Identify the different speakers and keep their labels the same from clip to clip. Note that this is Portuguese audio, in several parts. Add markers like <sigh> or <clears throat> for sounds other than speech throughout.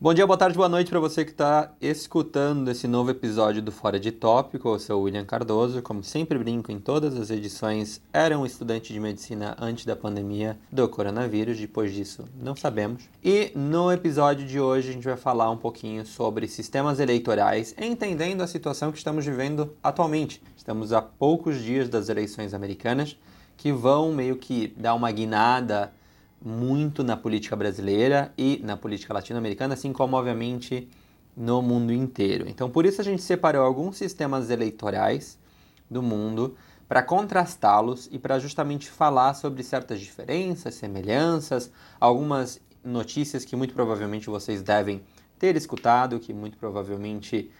Speaker 1: Bom dia, boa tarde, boa noite para você que está escutando esse novo episódio do Fora de Tópico. Eu sou o William Cardoso. Como sempre brinco em todas as edições, era um estudante de medicina antes da pandemia do coronavírus. Depois disso, não sabemos. E no episódio de hoje a gente vai falar um pouquinho sobre sistemas eleitorais, entendendo a situação que estamos vivendo atualmente. Estamos a poucos dias das eleições americanas, que vão meio que dar uma guinada muito na política brasileira e na política latino-americana, assim como, obviamente, no mundo inteiro. Então, por isso a gente separou alguns sistemas eleitorais do mundo para contrastá-los e para justamente falar sobre certas diferenças, semelhanças, algumas notícias que muito provavelmente vocês devem ter escutado, que muito provavelmente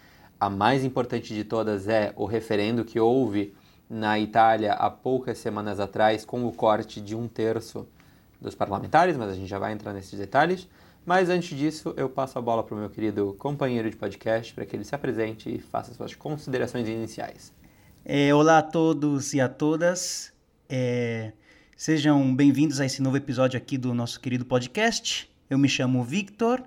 Speaker 1: a mais importante de todas é o referendo que houve na Itália há poucas semanas atrás, com o corte de um terço dos parlamentares, mas a gente já vai entrar nesses detalhes. Mas antes disso, eu passo a bola para o meu querido companheiro de podcast para que ele se apresente e faça suas considerações iniciais.
Speaker 2: É, olá a todos e a todas. É, sejam bem-vindos a esse novo episódio aqui do nosso querido podcast. Eu me chamo Victor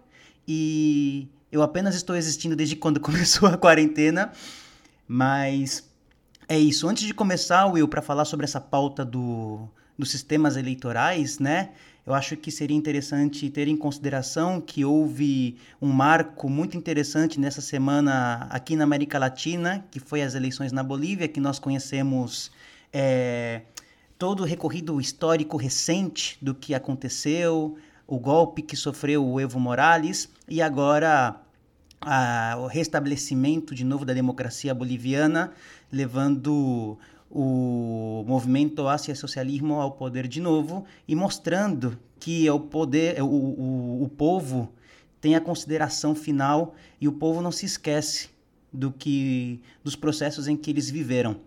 Speaker 2: e eu apenas estou existindo desde quando <laughs> começou a quarentena, mas é isso. Antes de começar, Will, para falar sobre essa pauta do dos sistemas eleitorais, né? Eu acho que seria interessante ter em consideração que houve um marco muito interessante nessa semana aqui na América Latina, que foi as eleições na Bolívia, que nós conhecemos é, todo o recorrido histórico recente do que aconteceu, o golpe que sofreu o Evo Morales e agora a, o restabelecimento de novo da democracia boliviana, levando o movimento Ásia Socialismo ao poder de novo e mostrando que o poder, o, o, o povo tem a consideração final e o povo não se esquece do que dos processos em que eles viveram.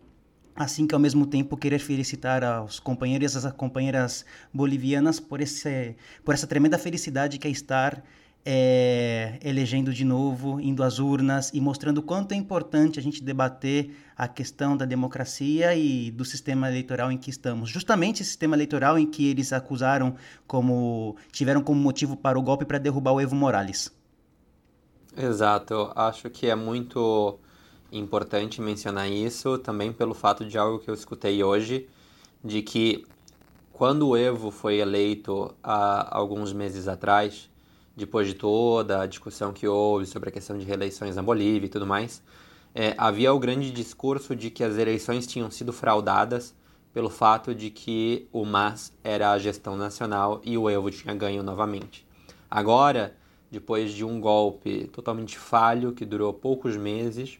Speaker 2: Assim que ao mesmo tempo querer felicitar aos companheiros e às companheiras bolivianas por esse por essa tremenda felicidade que é estar é, elegendo de novo, indo às urnas e mostrando quanto é importante a gente debater a questão da democracia e do sistema eleitoral em que estamos. Justamente esse sistema eleitoral em que eles acusaram como tiveram como motivo para o golpe para derrubar o Evo Morales.
Speaker 1: Exato, eu acho que é muito importante mencionar isso também pelo fato de algo que eu escutei hoje, de que quando o Evo foi eleito há alguns meses atrás, depois de toda a discussão que houve sobre a questão de reeleições na Bolívia e tudo mais, é, havia o grande discurso de que as eleições tinham sido fraudadas pelo fato de que o MAS era a gestão nacional e o Evo tinha ganho novamente. Agora, depois de um golpe totalmente falho, que durou poucos meses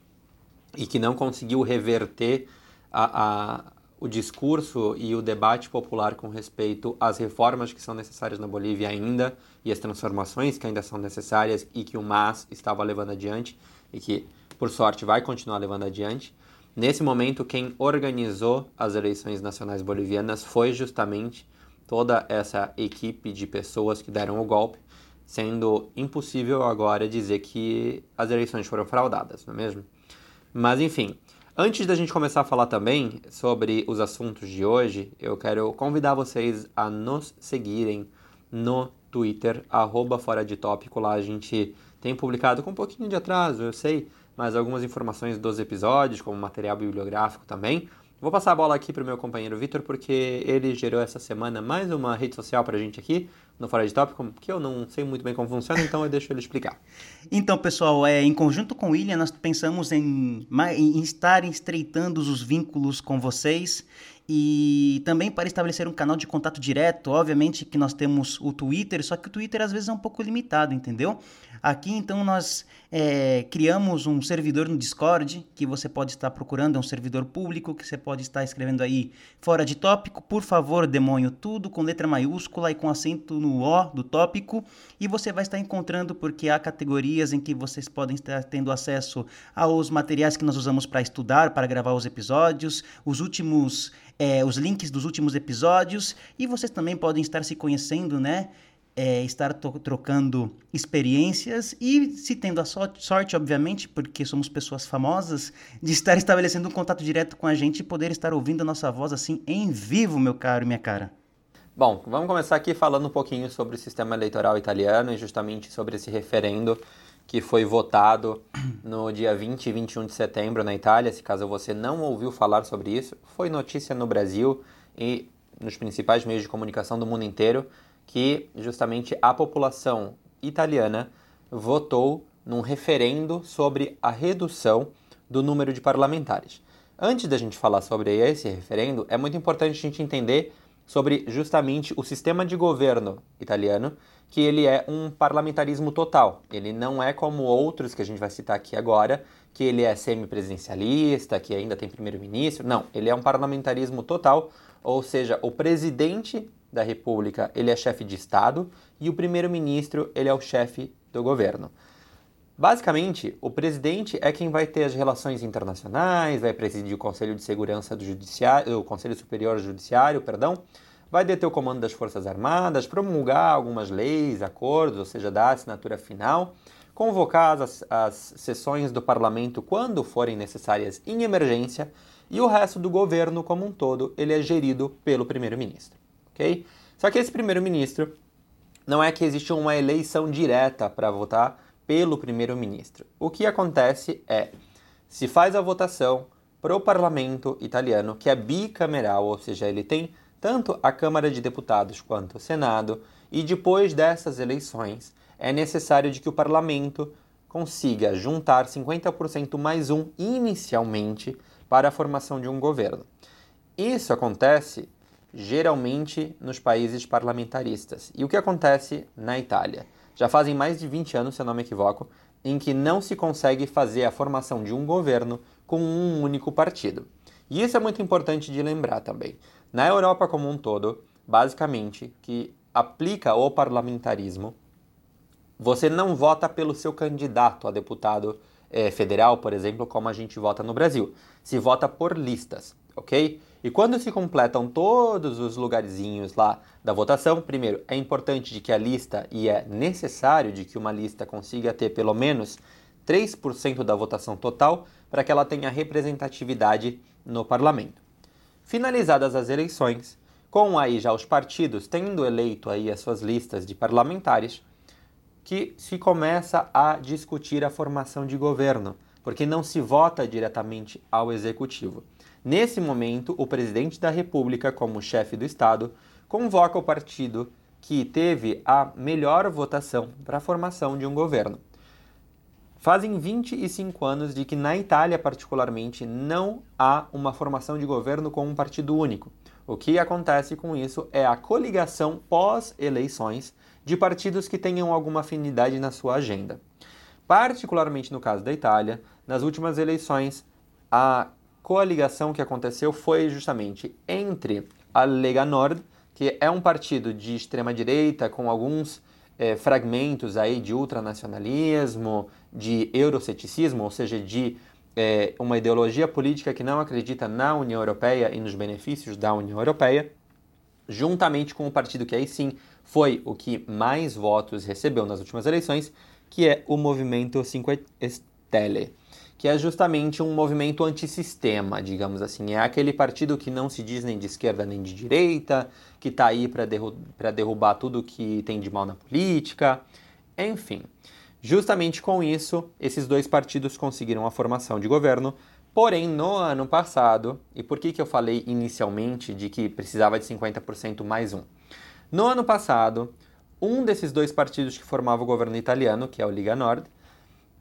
Speaker 1: e que não conseguiu reverter a, a, o discurso e o debate popular com respeito às reformas que são necessárias na Bolívia ainda e as transformações que ainda são necessárias e que o MAS estava levando adiante e que, por sorte, vai continuar levando adiante. Nesse momento, quem organizou as eleições nacionais bolivianas foi justamente toda essa equipe de pessoas que deram o golpe, sendo impossível agora dizer que as eleições foram fraudadas, não é mesmo? Mas enfim, Antes da gente começar a falar também sobre os assuntos de hoje, eu quero convidar vocês a nos seguirem no Twitter, arroba Fora de Tópico. Lá a gente tem publicado com um pouquinho de atraso, eu sei, mas algumas informações dos episódios, como material bibliográfico também. Vou passar a bola aqui para o meu companheiro Vitor, porque ele gerou essa semana mais uma rede social para a gente aqui, no Fora de Tópico, que eu não sei muito bem como funciona, então eu deixo ele explicar. <laughs>
Speaker 2: Então, pessoal, é, em conjunto com o William, nós pensamos em, em estar estreitando os vínculos com vocês e também para estabelecer um canal de contato direto, obviamente que nós temos o Twitter, só que o Twitter às vezes é um pouco limitado, entendeu? Aqui então nós é, criamos um servidor no Discord que você pode estar procurando, é um servidor público que você pode estar escrevendo aí fora de tópico, por favor, demônio, tudo com letra maiúscula e com acento no O do tópico, e você vai estar encontrando porque há categorias em que vocês podem estar tendo acesso aos materiais que nós usamos para estudar, para gravar os episódios, os últimos é, os links dos últimos episódios e vocês também podem estar se conhecendo, né? É, estar trocando experiências e se tendo a so sorte, obviamente, porque somos pessoas famosas, de estar estabelecendo um contato direto com a gente e poder estar ouvindo a nossa voz assim em vivo, meu caro e minha cara.
Speaker 1: Bom, vamos começar aqui falando um pouquinho sobre o sistema eleitoral italiano e justamente sobre esse referendo que foi votado no dia 20 e 21 de setembro na Itália. Se caso você não ouviu falar sobre isso, foi notícia no Brasil e nos principais meios de comunicação do mundo inteiro que justamente a população italiana votou num referendo sobre a redução do número de parlamentares. Antes da gente falar sobre esse referendo, é muito importante a gente entender sobre justamente o sistema de governo italiano, que ele é um parlamentarismo total. Ele não é como outros que a gente vai citar aqui agora, que ele é semipresidencialista, que ainda tem primeiro-ministro. Não, ele é um parlamentarismo total, ou seja, o presidente da República, ele é chefe de Estado e o primeiro-ministro, ele é o chefe do governo. Basicamente, o presidente é quem vai ter as relações internacionais, vai presidir o Conselho de Segurança do Judiciário, o Conselho Superior Judiciário, perdão, vai deter o comando das Forças Armadas, promulgar algumas leis, acordos, ou seja, dar a assinatura final, convocar as, as sessões do parlamento quando forem necessárias em emergência, e o resto do governo como um todo, ele é gerido pelo primeiro-ministro, ok? Só que esse primeiro-ministro não é que existe uma eleição direta para votar pelo primeiro-ministro. O que acontece é, se faz a votação para o parlamento italiano, que é bicameral, ou seja, ele tem tanto a Câmara de Deputados quanto o Senado, e depois dessas eleições é necessário de que o parlamento consiga juntar 50% mais um inicialmente para a formação de um governo. Isso acontece geralmente nos países parlamentaristas. E o que acontece na Itália? Já fazem mais de 20 anos, se eu não me equivoco, em que não se consegue fazer a formação de um governo com um único partido. E isso é muito importante de lembrar também. Na Europa como um todo, basicamente, que aplica o parlamentarismo, você não vota pelo seu candidato a deputado é, federal, por exemplo, como a gente vota no Brasil. Se vota por listas, ok? E quando se completam todos os lugarzinhos lá da votação, primeiro, é importante de que a lista, e é necessário de que uma lista consiga ter pelo menos 3% da votação total para que ela tenha representatividade no parlamento. Finalizadas as eleições, com aí já os partidos tendo eleito aí as suas listas de parlamentares, que se começa a discutir a formação de governo, porque não se vota diretamente ao executivo. Nesse momento, o presidente da República, como chefe do Estado, convoca o partido que teve a melhor votação para a formação de um governo. Fazem 25 anos de que na Itália, particularmente, não há uma formação de governo com um partido único. O que acontece com isso é a coligação pós-eleições de partidos que tenham alguma afinidade na sua agenda. Particularmente no caso da Itália, nas últimas eleições, a coligação que aconteceu foi justamente entre a Lega Nord, que é um partido de extrema direita com alguns é, fragmentos aí de ultranacionalismo, de euroceticismo, ou seja, de é, uma ideologia política que não acredita na União Europeia e nos benefícios da União Europeia, juntamente com o partido que aí sim foi o que mais votos recebeu nas últimas eleições, que é o Movimento Cinque Stelle que é justamente um movimento antissistema, digamos assim. É aquele partido que não se diz nem de esquerda nem de direita, que está aí para derru derrubar tudo que tem de mal na política. Enfim, justamente com isso, esses dois partidos conseguiram a formação de governo. Porém, no ano passado, e por que, que eu falei inicialmente de que precisava de 50% mais um? No ano passado, um desses dois partidos que formava o governo italiano, que é o Liga Nord,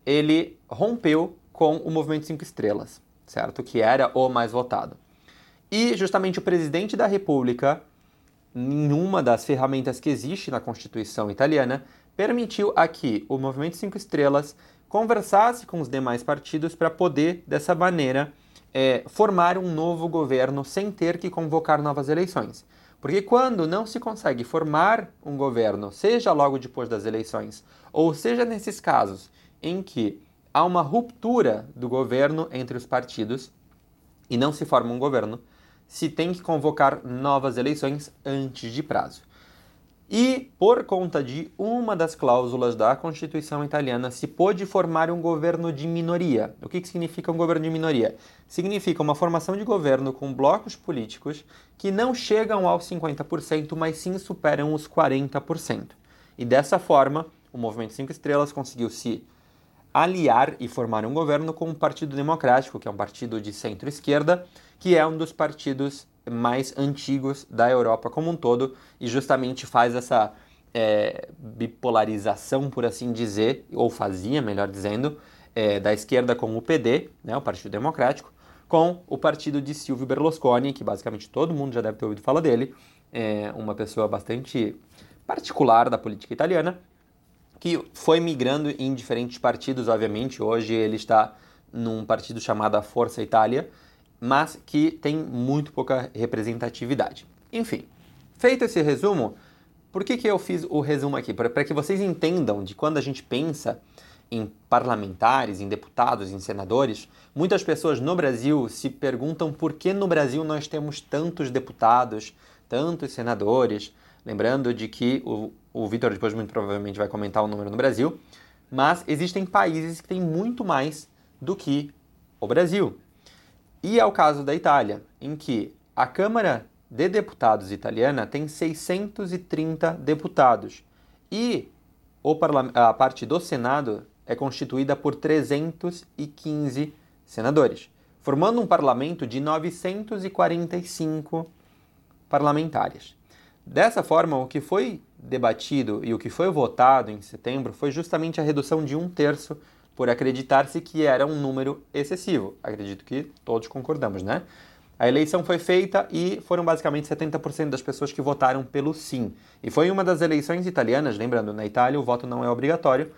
Speaker 1: ele rompeu com o Movimento Cinco Estrelas, certo? Que era o mais votado. E justamente o presidente da República, em uma das ferramentas que existe na Constituição italiana, permitiu a que o Movimento Cinco Estrelas conversasse com os demais partidos para poder, dessa maneira, é, formar um novo governo sem ter que convocar novas eleições. Porque quando não se consegue formar um governo, seja logo depois das eleições, ou seja nesses casos em que há uma ruptura do governo entre os partidos e não se forma um governo, se tem que convocar novas eleições antes de prazo. E, por conta de uma das cláusulas da Constituição italiana, se pôde formar um governo de minoria. O que, que significa um governo de minoria? Significa uma formação de governo com blocos políticos que não chegam aos 50%, mas sim superam os 40%. E dessa forma, o Movimento Cinco Estrelas conseguiu se aliar e formar um governo com o Partido Democrático, que é um partido de centro-esquerda, que é um dos partidos mais antigos da Europa como um todo e justamente faz essa é, bipolarização, por assim dizer, ou fazia, melhor dizendo, é, da esquerda com o PD, né, o Partido Democrático, com o partido de Silvio Berlusconi, que basicamente todo mundo já deve ter ouvido falar dele, é uma pessoa bastante particular da política italiana, que foi migrando em diferentes partidos, obviamente. Hoje ele está num partido chamado Força Itália, mas que tem muito pouca representatividade. Enfim, feito esse resumo, por que, que eu fiz o resumo aqui? Para que vocês entendam de quando a gente pensa em parlamentares, em deputados, em senadores, muitas pessoas no Brasil se perguntam por que no Brasil nós temos tantos deputados, tantos senadores. Lembrando de que o, o Vitor depois muito provavelmente vai comentar o número no Brasil, mas existem países que têm muito mais do que o Brasil. E é o caso da Itália, em que a Câmara de Deputados italiana tem 630 deputados e a parte do Senado é constituída por 315 senadores, formando um parlamento de 945 parlamentares. Dessa forma, o que foi debatido e o que foi votado em setembro foi justamente a redução de um terço por acreditar-se que era um número excessivo. Acredito que todos concordamos, né? A eleição foi feita e foram basicamente 70% das pessoas que votaram pelo sim. E foi uma das eleições italianas, lembrando, na Itália o voto não é obrigatório,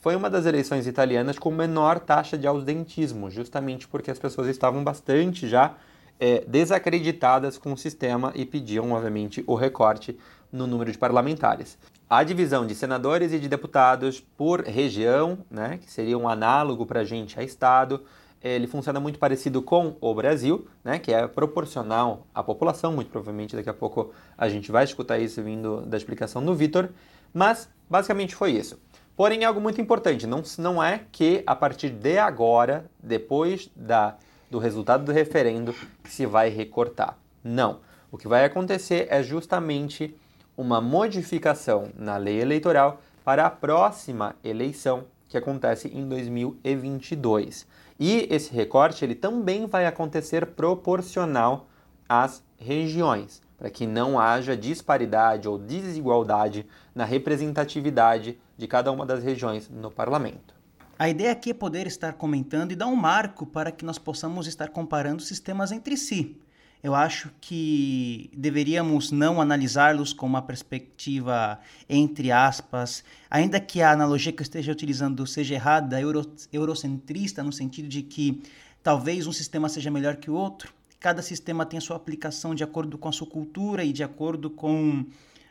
Speaker 1: foi uma das eleições italianas com menor taxa de ausentismo, justamente porque as pessoas estavam bastante já é, desacreditadas com o sistema e pediam, obviamente, o recorte no número de parlamentares a divisão de senadores e de deputados por região, né, que seria um análogo para a gente a estado, ele funciona muito parecido com o Brasil, né, que é proporcional à população, muito provavelmente daqui a pouco a gente vai escutar isso vindo da explicação do Vitor, mas basicamente foi isso. Porém, algo muito importante, não, não é que a partir de agora, depois da, do resultado do referendo, se vai recortar. Não. O que vai acontecer é justamente uma modificação na lei eleitoral para a próxima eleição, que acontece em 2022. E esse recorte ele também vai acontecer proporcional às regiões, para que não haja disparidade ou desigualdade na representatividade de cada uma das regiões no parlamento.
Speaker 2: A ideia aqui é poder estar comentando e dar um marco para que nós possamos estar comparando sistemas entre si eu acho que deveríamos não analisá-los com uma perspectiva entre aspas, ainda que a analogia que eu esteja utilizando seja errada, euro, eurocentrista, no sentido de que talvez um sistema seja melhor que o outro. Cada sistema tem a sua aplicação de acordo com a sua cultura e de acordo com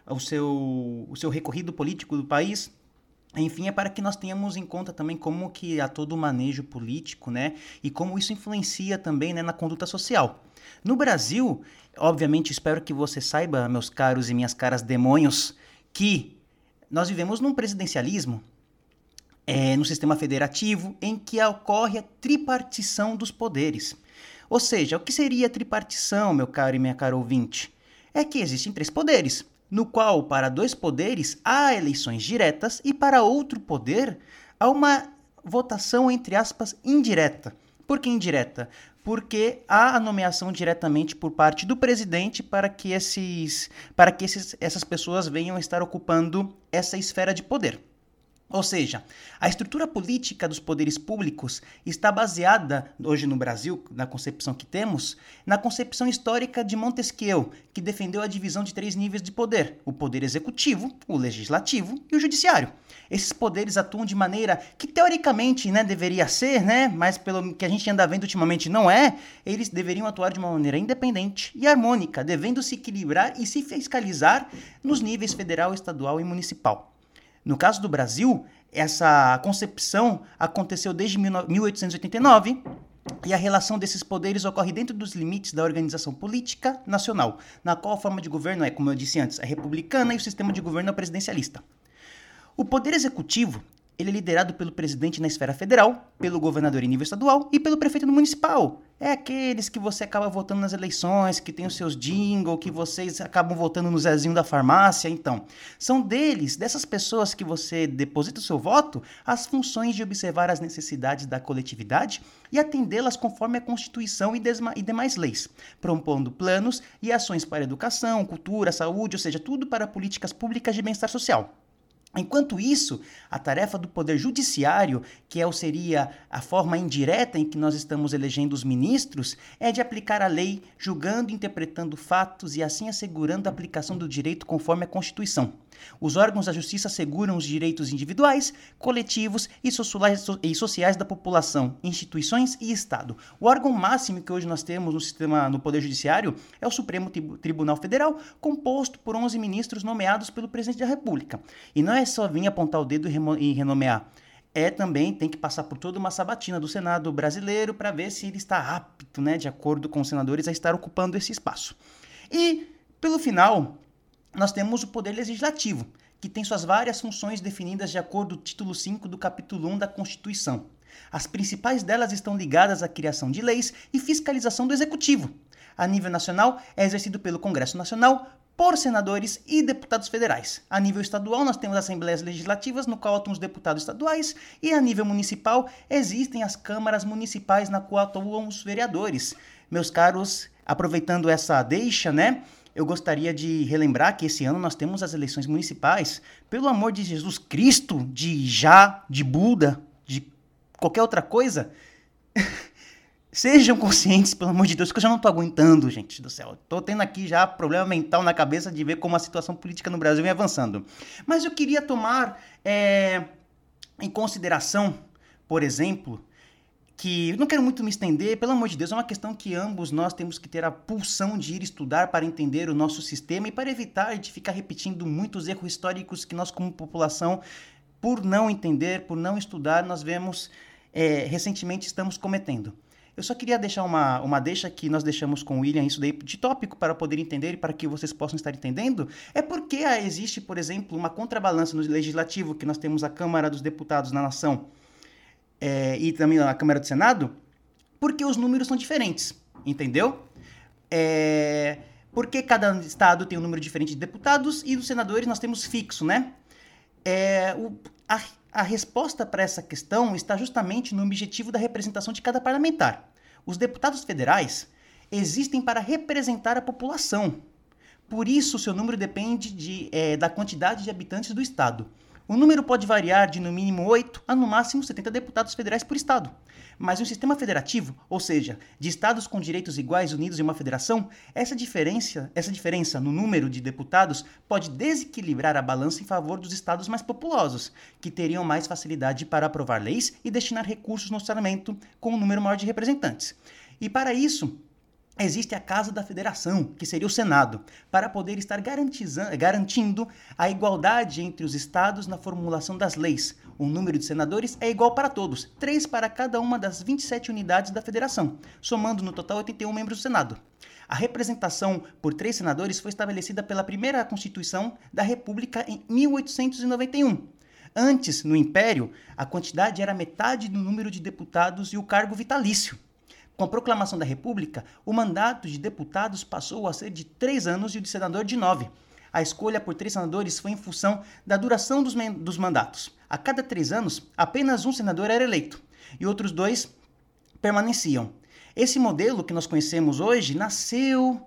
Speaker 2: o seu, o seu recorrido político do país. Enfim, é para que nós tenhamos em conta também como que há todo o manejo político, né? E como isso influencia também né, na conduta social. No Brasil, obviamente, espero que você saiba, meus caros e minhas caras demônios, que nós vivemos num presidencialismo, é, no sistema federativo, em que ocorre a tripartição dos poderes. Ou seja, o que seria tripartição, meu caro e minha cara ouvinte? É que existem três poderes, no qual, para dois poderes, há eleições diretas e para outro poder há uma votação, entre aspas, indireta. Por que indireta? porque há a nomeação diretamente por parte do presidente para que, esses, para que esses, essas pessoas venham estar ocupando essa esfera de poder. Ou seja, a estrutura política dos poderes públicos está baseada, hoje no Brasil, na concepção que temos, na concepção histórica de Montesquieu, que defendeu a divisão de três níveis de poder: o poder executivo, o legislativo e o judiciário. Esses poderes atuam de maneira que teoricamente né, deveria ser, né, mas pelo que a gente anda vendo ultimamente não é, eles deveriam atuar de uma maneira independente e harmônica, devendo se equilibrar e se fiscalizar nos níveis federal, estadual e municipal. No caso do Brasil, essa concepção aconteceu desde 1889, e a relação desses poderes ocorre dentro dos limites da organização política nacional, na qual a forma de governo é, como eu disse antes, é republicana e o sistema de governo é presidencialista. O poder executivo ele é liderado pelo presidente na esfera federal, pelo governador em nível estadual e pelo prefeito municipal. É aqueles que você acaba votando nas eleições, que tem os seus jingle, que vocês acabam votando no Zezinho da farmácia, então. São deles, dessas pessoas que você deposita o seu voto, as funções de observar as necessidades da coletividade e atendê-las conforme a Constituição e, e demais leis, propondo planos e ações para educação, cultura, saúde, ou seja, tudo para políticas públicas de bem-estar social. Enquanto isso, a tarefa do Poder Judiciário, que é, seria a forma indireta em que nós estamos elegendo os ministros, é de aplicar a lei, julgando e interpretando fatos e assim assegurando a aplicação do direito conforme a Constituição. Os órgãos da justiça asseguram os direitos individuais, coletivos e sociais da população, instituições e Estado. O órgão máximo que hoje nós temos no sistema no Poder Judiciário é o Supremo Tribunal Federal, composto por 11 ministros nomeados pelo presidente da República. E não é só vir apontar o dedo e renomear é também tem que passar por toda uma sabatina do Senado brasileiro para ver se ele está apto, né, de acordo com os senadores, a estar ocupando esse espaço. E, pelo final, nós temos o Poder Legislativo, que tem suas várias funções definidas de acordo com o título 5 do capítulo 1 da Constituição. As principais delas estão ligadas à criação de leis e fiscalização do Executivo. A nível nacional, é exercido pelo Congresso Nacional, por senadores e deputados federais. A nível estadual, nós temos assembleias legislativas, no qual atuam os deputados estaduais, e a nível municipal, existem as câmaras municipais, na qual atuam os vereadores. Meus caros, aproveitando essa deixa, né? Eu gostaria de relembrar que esse ano nós temos as eleições municipais. Pelo amor de Jesus Cristo, de Já, de Buda, de qualquer outra coisa, <laughs> sejam conscientes, pelo amor de Deus, que eu já não estou aguentando, gente do céu. Estou tendo aqui já problema mental na cabeça de ver como a situação política no Brasil vem avançando. Mas eu queria tomar é, em consideração, por exemplo, que não quero muito me estender, pelo amor de Deus, é uma questão que ambos nós temos que ter a pulsão de ir estudar para entender o nosso sistema e para evitar de ficar repetindo muitos erros históricos que nós, como população, por não entender, por não estudar, nós vemos é, recentemente estamos cometendo. Eu só queria deixar uma, uma deixa que nós deixamos com o William, isso daí de tópico para poder entender e para que vocês possam estar entendendo, é porque existe, por exemplo, uma contrabalança no legislativo, que nós temos a Câmara dos Deputados na nação, é, e também na Câmara do Senado, porque os números são diferentes, entendeu? É, porque cada estado tem um número diferente de deputados e dos senadores nós temos fixo, né? É, o, a, a resposta para essa questão está justamente no objetivo da representação de cada parlamentar. Os deputados federais existem para representar a população. Por isso, seu número depende de, é, da quantidade de habitantes do estado. O número pode variar de no mínimo 8 a no máximo 70 deputados federais por estado. Mas em um sistema federativo, ou seja, de estados com direitos iguais unidos em uma federação, essa diferença, essa diferença no número de deputados pode desequilibrar a balança em favor dos estados mais populosos, que teriam mais facilidade para aprovar leis e destinar recursos no orçamento com um número maior de representantes. E para isso, existe a Casa da Federação, que seria o Senado, para poder estar garantindo a igualdade entre os estados na formulação das leis. O número de senadores é igual para todos, três para cada uma das 27 unidades da federação, somando no total 81 membros do Senado. A representação por três senadores foi estabelecida pela primeira Constituição da República em 1891. Antes, no Império, a quantidade era metade do número de deputados e o cargo vitalício. Com a proclamação da República, o mandato de deputados passou a ser de três anos e o de senador de nove. A escolha por três senadores foi em função da duração dos, dos mandatos. A cada três anos, apenas um senador era eleito e outros dois permaneciam. Esse modelo que nós conhecemos hoje nasceu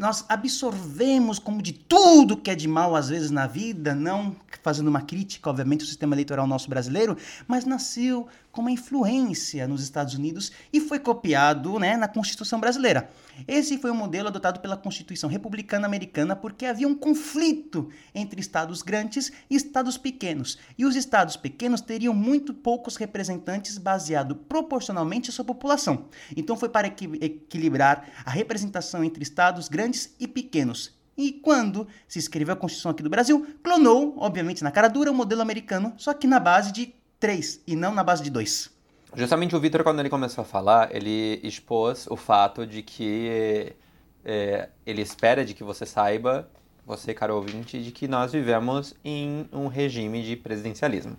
Speaker 2: nós absorvemos como de tudo que é de mal às vezes na vida, não fazendo uma crítica, obviamente, ao sistema eleitoral nosso brasileiro, mas nasceu com uma influência nos Estados Unidos e foi copiado né, na Constituição brasileira. Esse foi o modelo adotado pela Constituição Republicana Americana porque havia um conflito entre estados grandes e estados pequenos. E os estados pequenos teriam muito poucos representantes baseado proporcionalmente à sua população. Então foi para equilibrar a representação entre estados grandes e pequenos. E quando se escreveu a Constituição aqui do Brasil, clonou, obviamente na cara dura, o modelo americano, só que na base de 3 e não na base de 2.
Speaker 1: Justamente o Vitor, quando ele começou a falar, ele expôs o fato de que é, ele espera de que você saiba, você, caro ouvinte, de que nós vivemos em um regime de presidencialismo.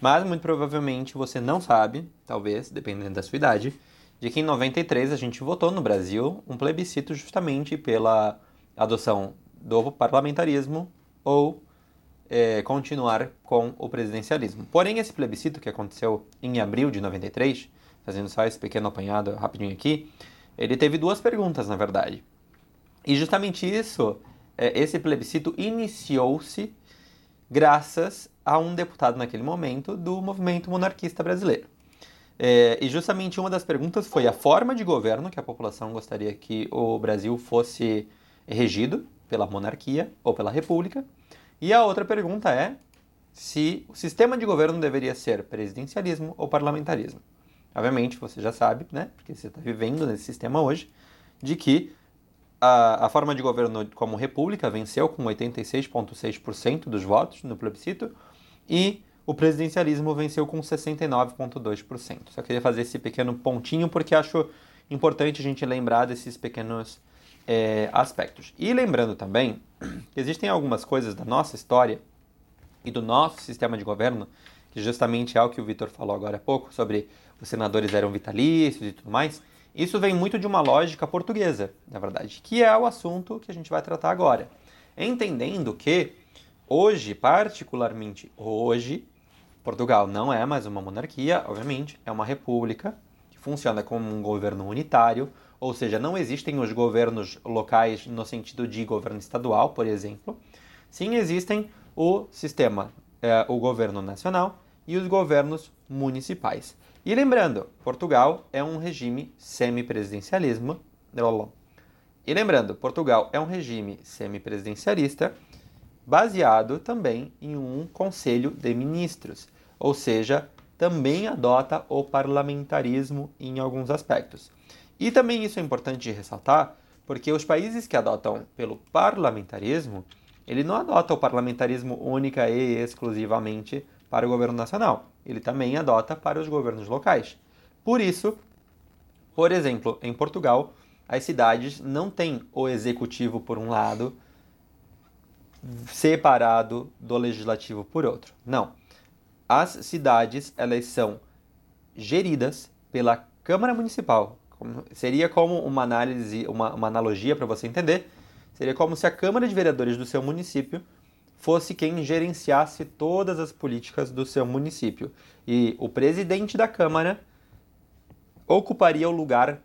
Speaker 1: Mas, muito provavelmente, você não sabe, talvez, dependendo da sua idade, de que em 93 a gente votou no Brasil um plebiscito justamente pela adoção do parlamentarismo ou é, continuar com o presidencialismo. Porém, esse plebiscito que aconteceu em abril de 93, fazendo só esse pequeno apanhado rapidinho aqui, ele teve duas perguntas, na verdade. E justamente isso, é, esse plebiscito iniciou-se graças a um deputado naquele momento do movimento monarquista brasileiro. É, e justamente uma das perguntas foi a forma de governo que a população gostaria que o Brasil fosse regido pela monarquia ou pela república. E a outra pergunta é se o sistema de governo deveria ser presidencialismo ou parlamentarismo. Obviamente, você já sabe, né, porque você está vivendo nesse sistema hoje, de que a, a forma de governo como república venceu com 86,6% dos votos no plebiscito e o presidencialismo venceu com 69,2%. Só queria fazer esse pequeno pontinho porque acho importante a gente lembrar desses pequenos é, aspectos. E lembrando também <clears throat> que existem algumas coisas da nossa história e do nosso sistema de governo, que justamente é o que o Vitor falou agora há pouco, sobre os senadores eram vitalícios e tudo mais, isso vem muito de uma lógica portuguesa, na verdade, que é o assunto que a gente vai tratar agora. Entendendo que hoje, particularmente hoje, Portugal não é mais uma monarquia, obviamente, é uma república funciona como um governo unitário, ou seja, não existem os governos locais no sentido de governo estadual, por exemplo. Sim, existem o sistema, é, o governo nacional e os governos municipais. E lembrando, Portugal é um regime semipresidencialismo. E lembrando, Portugal é um regime semipresidencialista baseado também em um conselho de ministros, ou seja, também adota o parlamentarismo em alguns aspectos. E também isso é importante ressaltar, porque os países que adotam pelo parlamentarismo, ele não adota o parlamentarismo única e exclusivamente para o governo nacional. Ele também adota para os governos locais. Por isso, por exemplo, em Portugal, as cidades não têm o executivo por um lado separado do legislativo por outro. Não. As cidades, elas são geridas pela Câmara Municipal. Seria como uma análise, uma, uma analogia para você entender, seria como se a Câmara de Vereadores do seu município fosse quem gerenciasse todas as políticas do seu município. E o presidente da Câmara ocuparia o lugar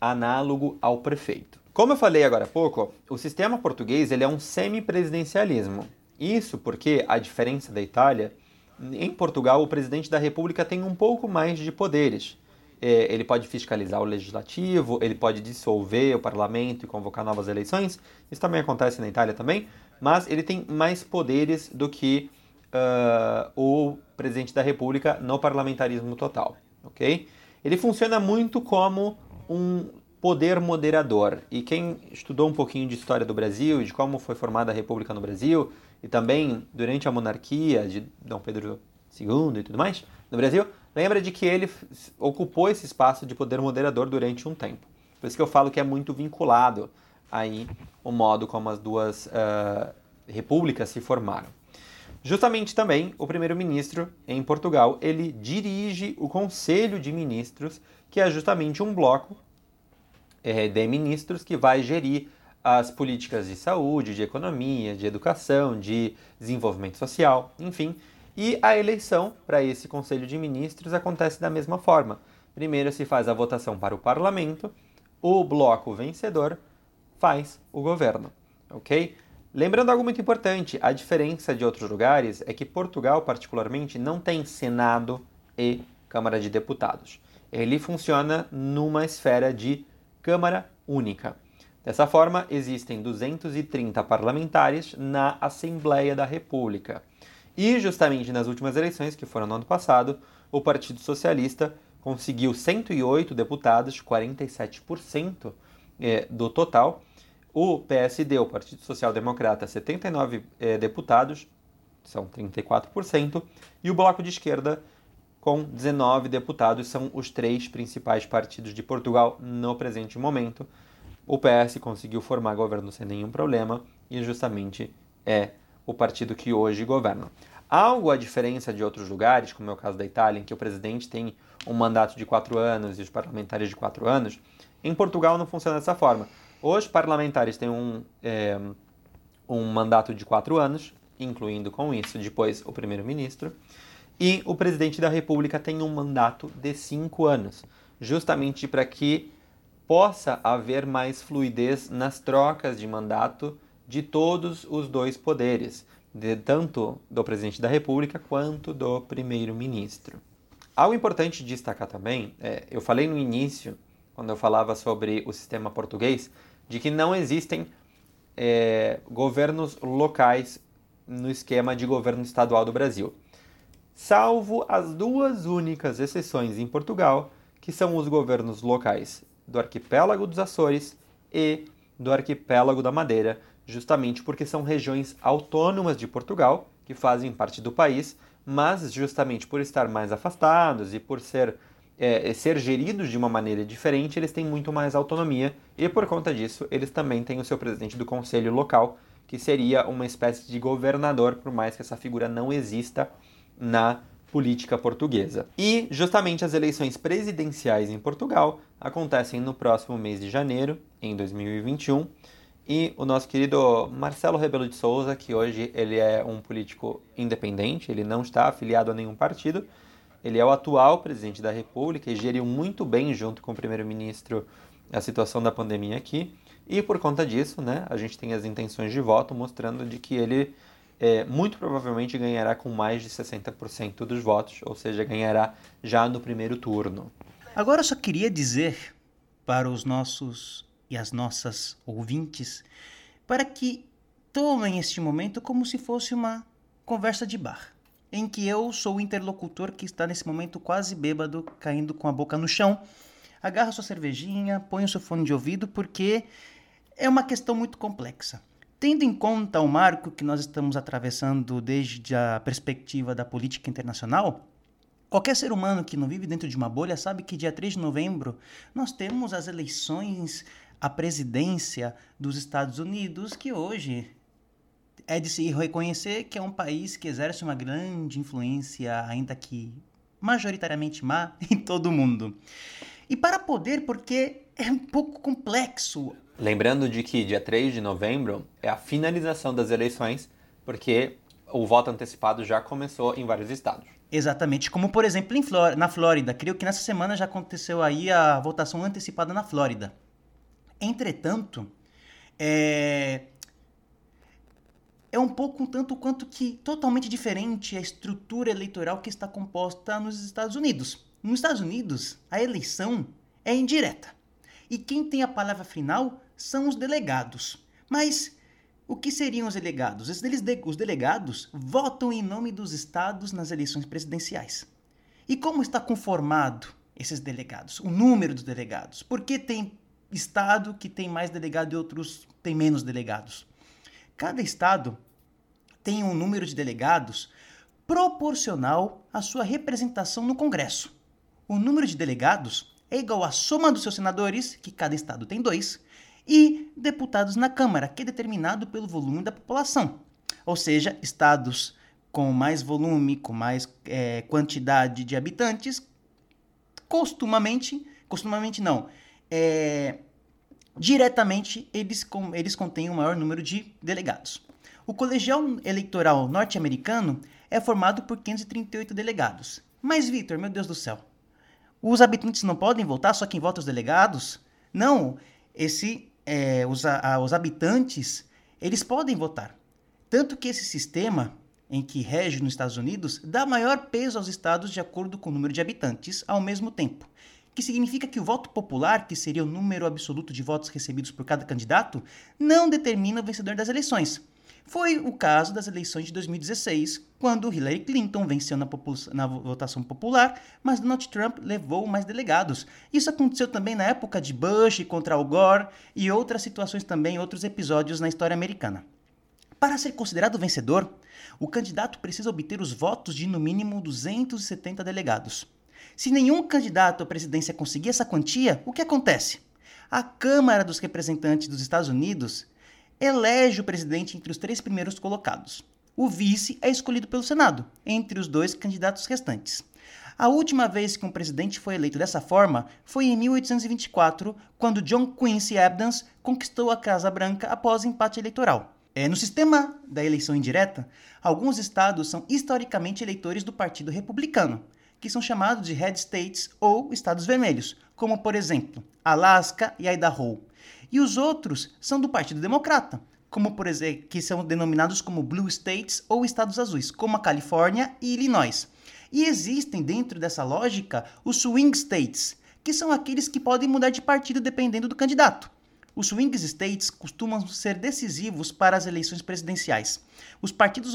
Speaker 1: análogo ao prefeito. Como eu falei agora há pouco, o sistema português ele é um semipresidencialismo. Isso porque, a diferença da Itália, em Portugal o presidente da República tem um pouco mais de poderes. É, ele pode fiscalizar o legislativo, ele pode dissolver o parlamento e convocar novas eleições. Isso também acontece na Itália também, mas ele tem mais poderes do que uh, o presidente da República no parlamentarismo total, ok? Ele funciona muito como um poder moderador. E quem estudou um pouquinho de história do Brasil, de como foi formada a República no Brasil, e também durante a monarquia de Dom Pedro II e tudo mais, no Brasil, lembra de que ele ocupou esse espaço de poder moderador durante um tempo. Por isso que eu falo que é muito vinculado aí o modo como as duas uh, repúblicas se formaram. Justamente também o primeiro-ministro em Portugal, ele dirige o Conselho de Ministros, que é justamente um bloco é, de ministros que vai gerir as políticas de saúde, de economia, de educação, de desenvolvimento social, enfim. E a eleição para esse Conselho de Ministros acontece da mesma forma. Primeiro se faz a votação para o parlamento, o bloco vencedor faz o governo, ok? Lembrando algo muito importante, a diferença de outros lugares é que Portugal, particularmente, não tem Senado e Câmara de Deputados. Ele funciona numa esfera de Câmara Única. Dessa forma, existem 230 parlamentares na Assembleia da República. E justamente nas últimas eleições, que foram no ano passado, o Partido Socialista conseguiu 108 deputados, 47% eh, do total, o PSD, o Partido Social Democrata, 79 eh, deputados, são 34%, e o Bloco de Esquerda, com 19 deputados, são os três principais partidos de Portugal no presente momento. O PS conseguiu formar governo sem nenhum problema e justamente é o partido que hoje governa. Algo a diferença de outros lugares, como é o caso da Itália, em que o presidente tem um mandato de quatro anos e os parlamentares de quatro anos, em Portugal não funciona dessa forma. Os parlamentares têm um, é, um mandato de quatro anos, incluindo com isso depois o primeiro-ministro, e o presidente da República tem um mandato de cinco anos, justamente para que possa haver mais fluidez nas trocas de mandato de todos os dois poderes, de, tanto do presidente da República quanto do primeiro-ministro. Algo importante de destacar também, é, eu falei no início, quando eu falava sobre o sistema português, de que não existem é, governos locais no esquema de governo estadual do Brasil salvo as duas únicas exceções em Portugal, que são os governos locais do arquipélago dos Açores e do arquipélago da Madeira, justamente porque são regiões autônomas de Portugal, que fazem parte do país, mas justamente por estar mais afastados e por ser, é, ser geridos de uma maneira diferente, eles têm muito mais autonomia e por conta disso eles também têm o seu presidente do conselho local, que seria uma espécie de governador, por mais que essa figura não exista na política portuguesa. E justamente as eleições presidenciais em Portugal acontecem no próximo mês de janeiro, em 2021. E o nosso querido Marcelo Rebelo de Souza, que hoje ele é um político independente, ele não está afiliado a nenhum partido, ele é o atual presidente da República e geriu muito bem, junto com o primeiro-ministro, a situação da pandemia aqui. E por conta disso, né, a gente tem as intenções de voto mostrando de que ele é, muito provavelmente ganhará com mais de 60% dos votos, ou seja, ganhará já no primeiro turno.
Speaker 2: Agora eu só queria dizer para os nossos e as nossas ouvintes para que tomem este momento como se fosse uma conversa de bar, em que eu sou o interlocutor que está nesse momento quase bêbado, caindo com a boca no chão. Agarra sua cervejinha, põe o seu fone de ouvido, porque é uma questão muito complexa. Tendo em conta o marco que nós estamos atravessando desde a perspectiva da política internacional, qualquer ser humano que não vive dentro de uma bolha sabe que dia 3 de novembro nós temos as eleições à presidência dos Estados Unidos, que hoje é de se reconhecer que é um país que exerce uma grande influência, ainda que majoritariamente má, <laughs> em todo o mundo. E para poder, porque é um pouco complexo
Speaker 1: Lembrando de que dia 3 de novembro é a finalização das eleições, porque o voto antecipado já começou em vários estados.
Speaker 2: Exatamente, como por exemplo em Flor na Flórida. Creio que nessa semana já aconteceu aí a votação antecipada na Flórida. Entretanto, é, é um pouco um tanto quanto que totalmente diferente a estrutura eleitoral que está composta nos Estados Unidos. Nos Estados Unidos, a eleição é indireta. E quem tem a palavra final são os delegados. Mas o que seriam os delegados? Os delegados votam em nome dos estados nas eleições presidenciais. E como está conformado esses delegados? O número dos delegados? Por que tem estado que tem mais delegado e outros tem menos delegados? Cada estado tem um número de delegados proporcional à sua representação no Congresso. O número de delegados é igual à soma dos seus senadores, que cada estado tem dois, e deputados na Câmara, que é determinado pelo volume da população. Ou seja, estados com mais volume, com mais é, quantidade de habitantes, costumamente, costumamente não, é, diretamente eles, com, eles contêm o um maior número de delegados. O colegial eleitoral norte-americano é formado por 538 delegados. Mas, Vitor, meu Deus do céu, os habitantes não podem votar, só quem vota os delegados? Não, esse é, os, a, os habitantes, eles podem votar. Tanto que esse sistema em que rege nos Estados Unidos dá maior peso aos estados de acordo com o número de habitantes ao mesmo tempo. Que significa que o voto popular, que seria o número absoluto de votos recebidos por cada candidato, não determina o vencedor das eleições. Foi o caso das eleições de 2016, quando Hillary Clinton venceu na, na, votação popular, mas Donald Trump levou mais delegados. Isso aconteceu também na época de Bush contra Al Gore e outras situações também, outros episódios na história americana. Para ser considerado vencedor, o candidato precisa obter os votos de no mínimo 270 delegados. Se nenhum candidato à presidência conseguir essa quantia, o que acontece? A Câmara dos Representantes dos Estados Unidos elege o presidente entre os três primeiros colocados. O vice é escolhido pelo Senado, entre os dois candidatos restantes. A última vez que um presidente foi eleito dessa forma foi em 1824, quando John Quincy Adams conquistou a Casa Branca após empate eleitoral. É, no sistema da eleição indireta, alguns estados são historicamente eleitores do Partido Republicano, que são chamados de Red States ou Estados Vermelhos, como por exemplo Alaska e Idaho. E os outros são do Partido Democrata, como por exemplo, que são denominados como Blue States ou Estados Azuis, como a Califórnia e Illinois. E existem dentro dessa lógica os Swing States, que são aqueles que podem mudar de partido dependendo do candidato. Os swing states costumam ser decisivos para as eleições presidenciais. Os partidos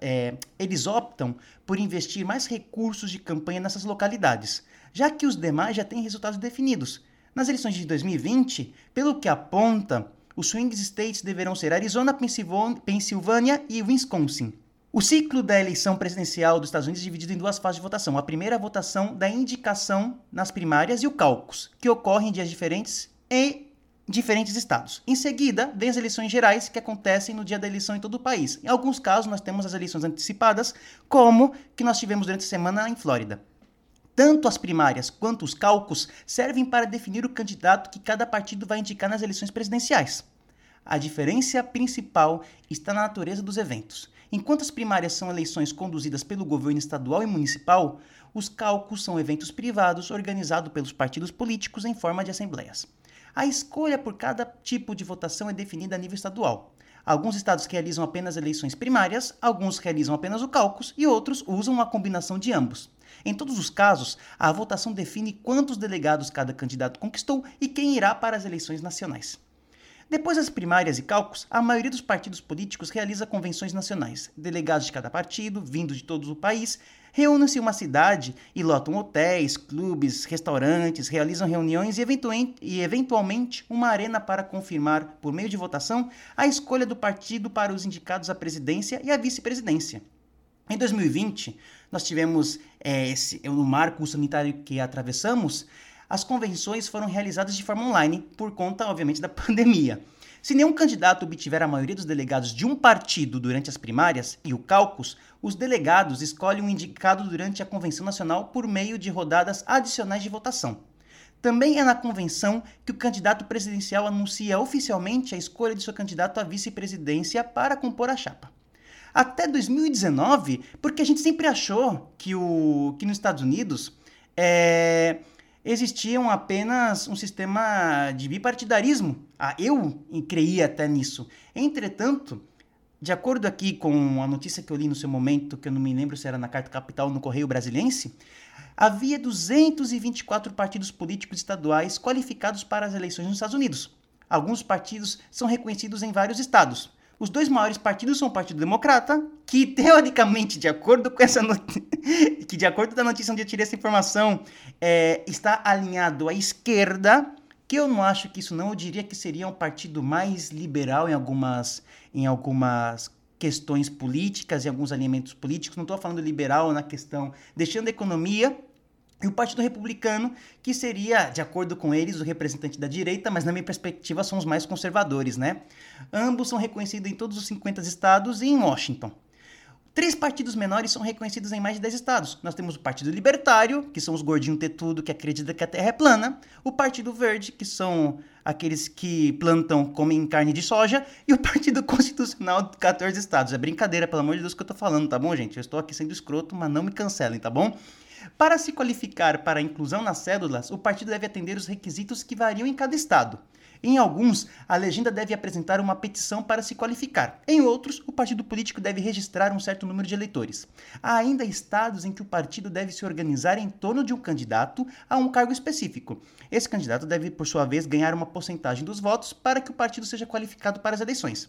Speaker 2: é, eles optam por investir mais recursos de campanha nessas localidades, já que os demais já têm resultados definidos. Nas eleições de 2020, pelo que aponta, os swing states deverão ser Arizona, Pensilvânia e Wisconsin. O ciclo da eleição presidencial dos Estados Unidos é dividido em duas fases de votação. A primeira a votação da indicação nas primárias e o cálculo, que ocorre em dias diferentes e diferentes estados. Em seguida, vem as eleições gerais, que acontecem no dia da eleição em todo o país. Em alguns casos, nós temos as eleições antecipadas, como que nós tivemos durante a semana em Flórida. Tanto as primárias quanto os cálculos servem para definir o candidato que cada partido vai indicar nas eleições presidenciais. A diferença principal está na natureza dos eventos. Enquanto as primárias são eleições conduzidas pelo governo estadual e municipal, os cálculos são eventos privados organizados pelos partidos políticos em forma de assembleias. A escolha por cada tipo de votação é definida a nível estadual. Alguns estados realizam apenas eleições primárias, alguns realizam apenas o cálculo e outros usam uma combinação de ambos. Em todos os casos, a votação define quantos delegados cada candidato conquistou e quem irá para as eleições nacionais. Depois das primárias e cálculos, a maioria dos partidos políticos realiza convenções nacionais. Delegados de cada partido, vindos de todo o país, reúnem-se em uma cidade e lotam hotéis, clubes, restaurantes, realizam reuniões e, e, eventualmente uma arena para confirmar, por meio de votação, a escolha do partido para os indicados à presidência e à vice-presidência. Em 2020, nós tivemos é, esse, no marco sanitário que atravessamos, as convenções foram realizadas de forma online, por conta, obviamente, da <laughs> pandemia. Se nenhum candidato obtiver a maioria dos delegados de um partido durante as primárias e o caucus, os delegados escolhem um indicado durante a convenção nacional por meio de rodadas adicionais de votação. Também é na convenção que o candidato presidencial anuncia oficialmente a escolha de seu candidato à vice-presidência para compor a chapa. Até 2019, porque a gente sempre achou que, o, que nos Estados Unidos é, existiam apenas um sistema de bipartidarismo. Ah, eu creia até nisso. Entretanto, de acordo aqui com a notícia que eu li no seu momento, que eu não me lembro se era na Carta Capital ou no Correio Brasiliense, havia 224 partidos políticos estaduais qualificados para as eleições nos Estados Unidos. Alguns partidos são reconhecidos em vários estados. Os dois maiores partidos são o Partido Democrata, que teoricamente, de acordo com essa <laughs> que de acordo com a notícia onde eu tirei essa informação, é, está alinhado à esquerda, que eu não acho que isso não, eu diria que seria um partido mais liberal em algumas, em algumas questões políticas, em alguns alinhamentos políticos. Não estou falando liberal na questão, deixando a economia e o Partido Republicano, que seria, de acordo com eles, o representante da direita, mas na minha perspectiva são os mais conservadores, né? Ambos são reconhecidos em todos os 50 estados e em Washington. Três partidos menores são reconhecidos em mais de 10 estados. Nós temos o Partido Libertário, que são os gordinhos tetudo que acreditam que a Terra é plana, o Partido Verde, que são aqueles que plantam, comem carne de soja, e o Partido Constitucional de 14 estados. É brincadeira, pelo amor de Deus, que eu tô falando, tá bom, gente? Eu estou aqui sendo escroto, mas não me cancelem, tá bom? Para se qualificar para a inclusão nas cédulas, o partido deve atender os requisitos que variam em cada estado. Em alguns, a legenda deve apresentar uma petição para se qualificar. Em outros, o partido político deve registrar um certo número de eleitores. Há ainda estados em que o partido deve se organizar em torno de um candidato a um cargo específico. Esse candidato deve, por sua vez, ganhar uma porcentagem dos votos para que o partido seja qualificado para as eleições.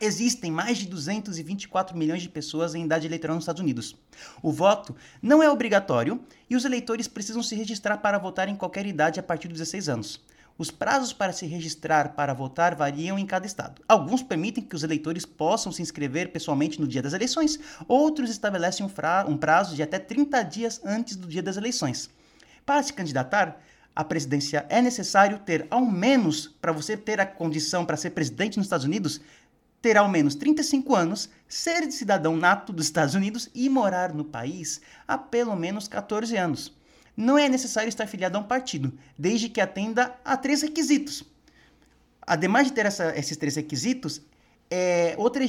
Speaker 2: Existem mais de 224 milhões de pessoas em idade eleitoral nos Estados Unidos. O voto não é obrigatório e os eleitores precisam se registrar para votar em qualquer idade a partir dos 16 anos. Os prazos para se registrar para votar variam em cada estado. Alguns permitem que os eleitores possam se inscrever pessoalmente no dia das eleições, outros estabelecem um, prazo de até 30 dias antes do dia das eleições. Para se candidatar à presidência é necessário ter ao menos, para você ter a condição para ser presidente nos Estados Unidos, ter ao menos 35 anos, ser cidadão nato dos Estados Unidos e morar no país há pelo menos 14 anos não é necessário estar filiado a um partido, desde que atenda a três requisitos. Ademais de ter essa, esses três requisitos, é, outra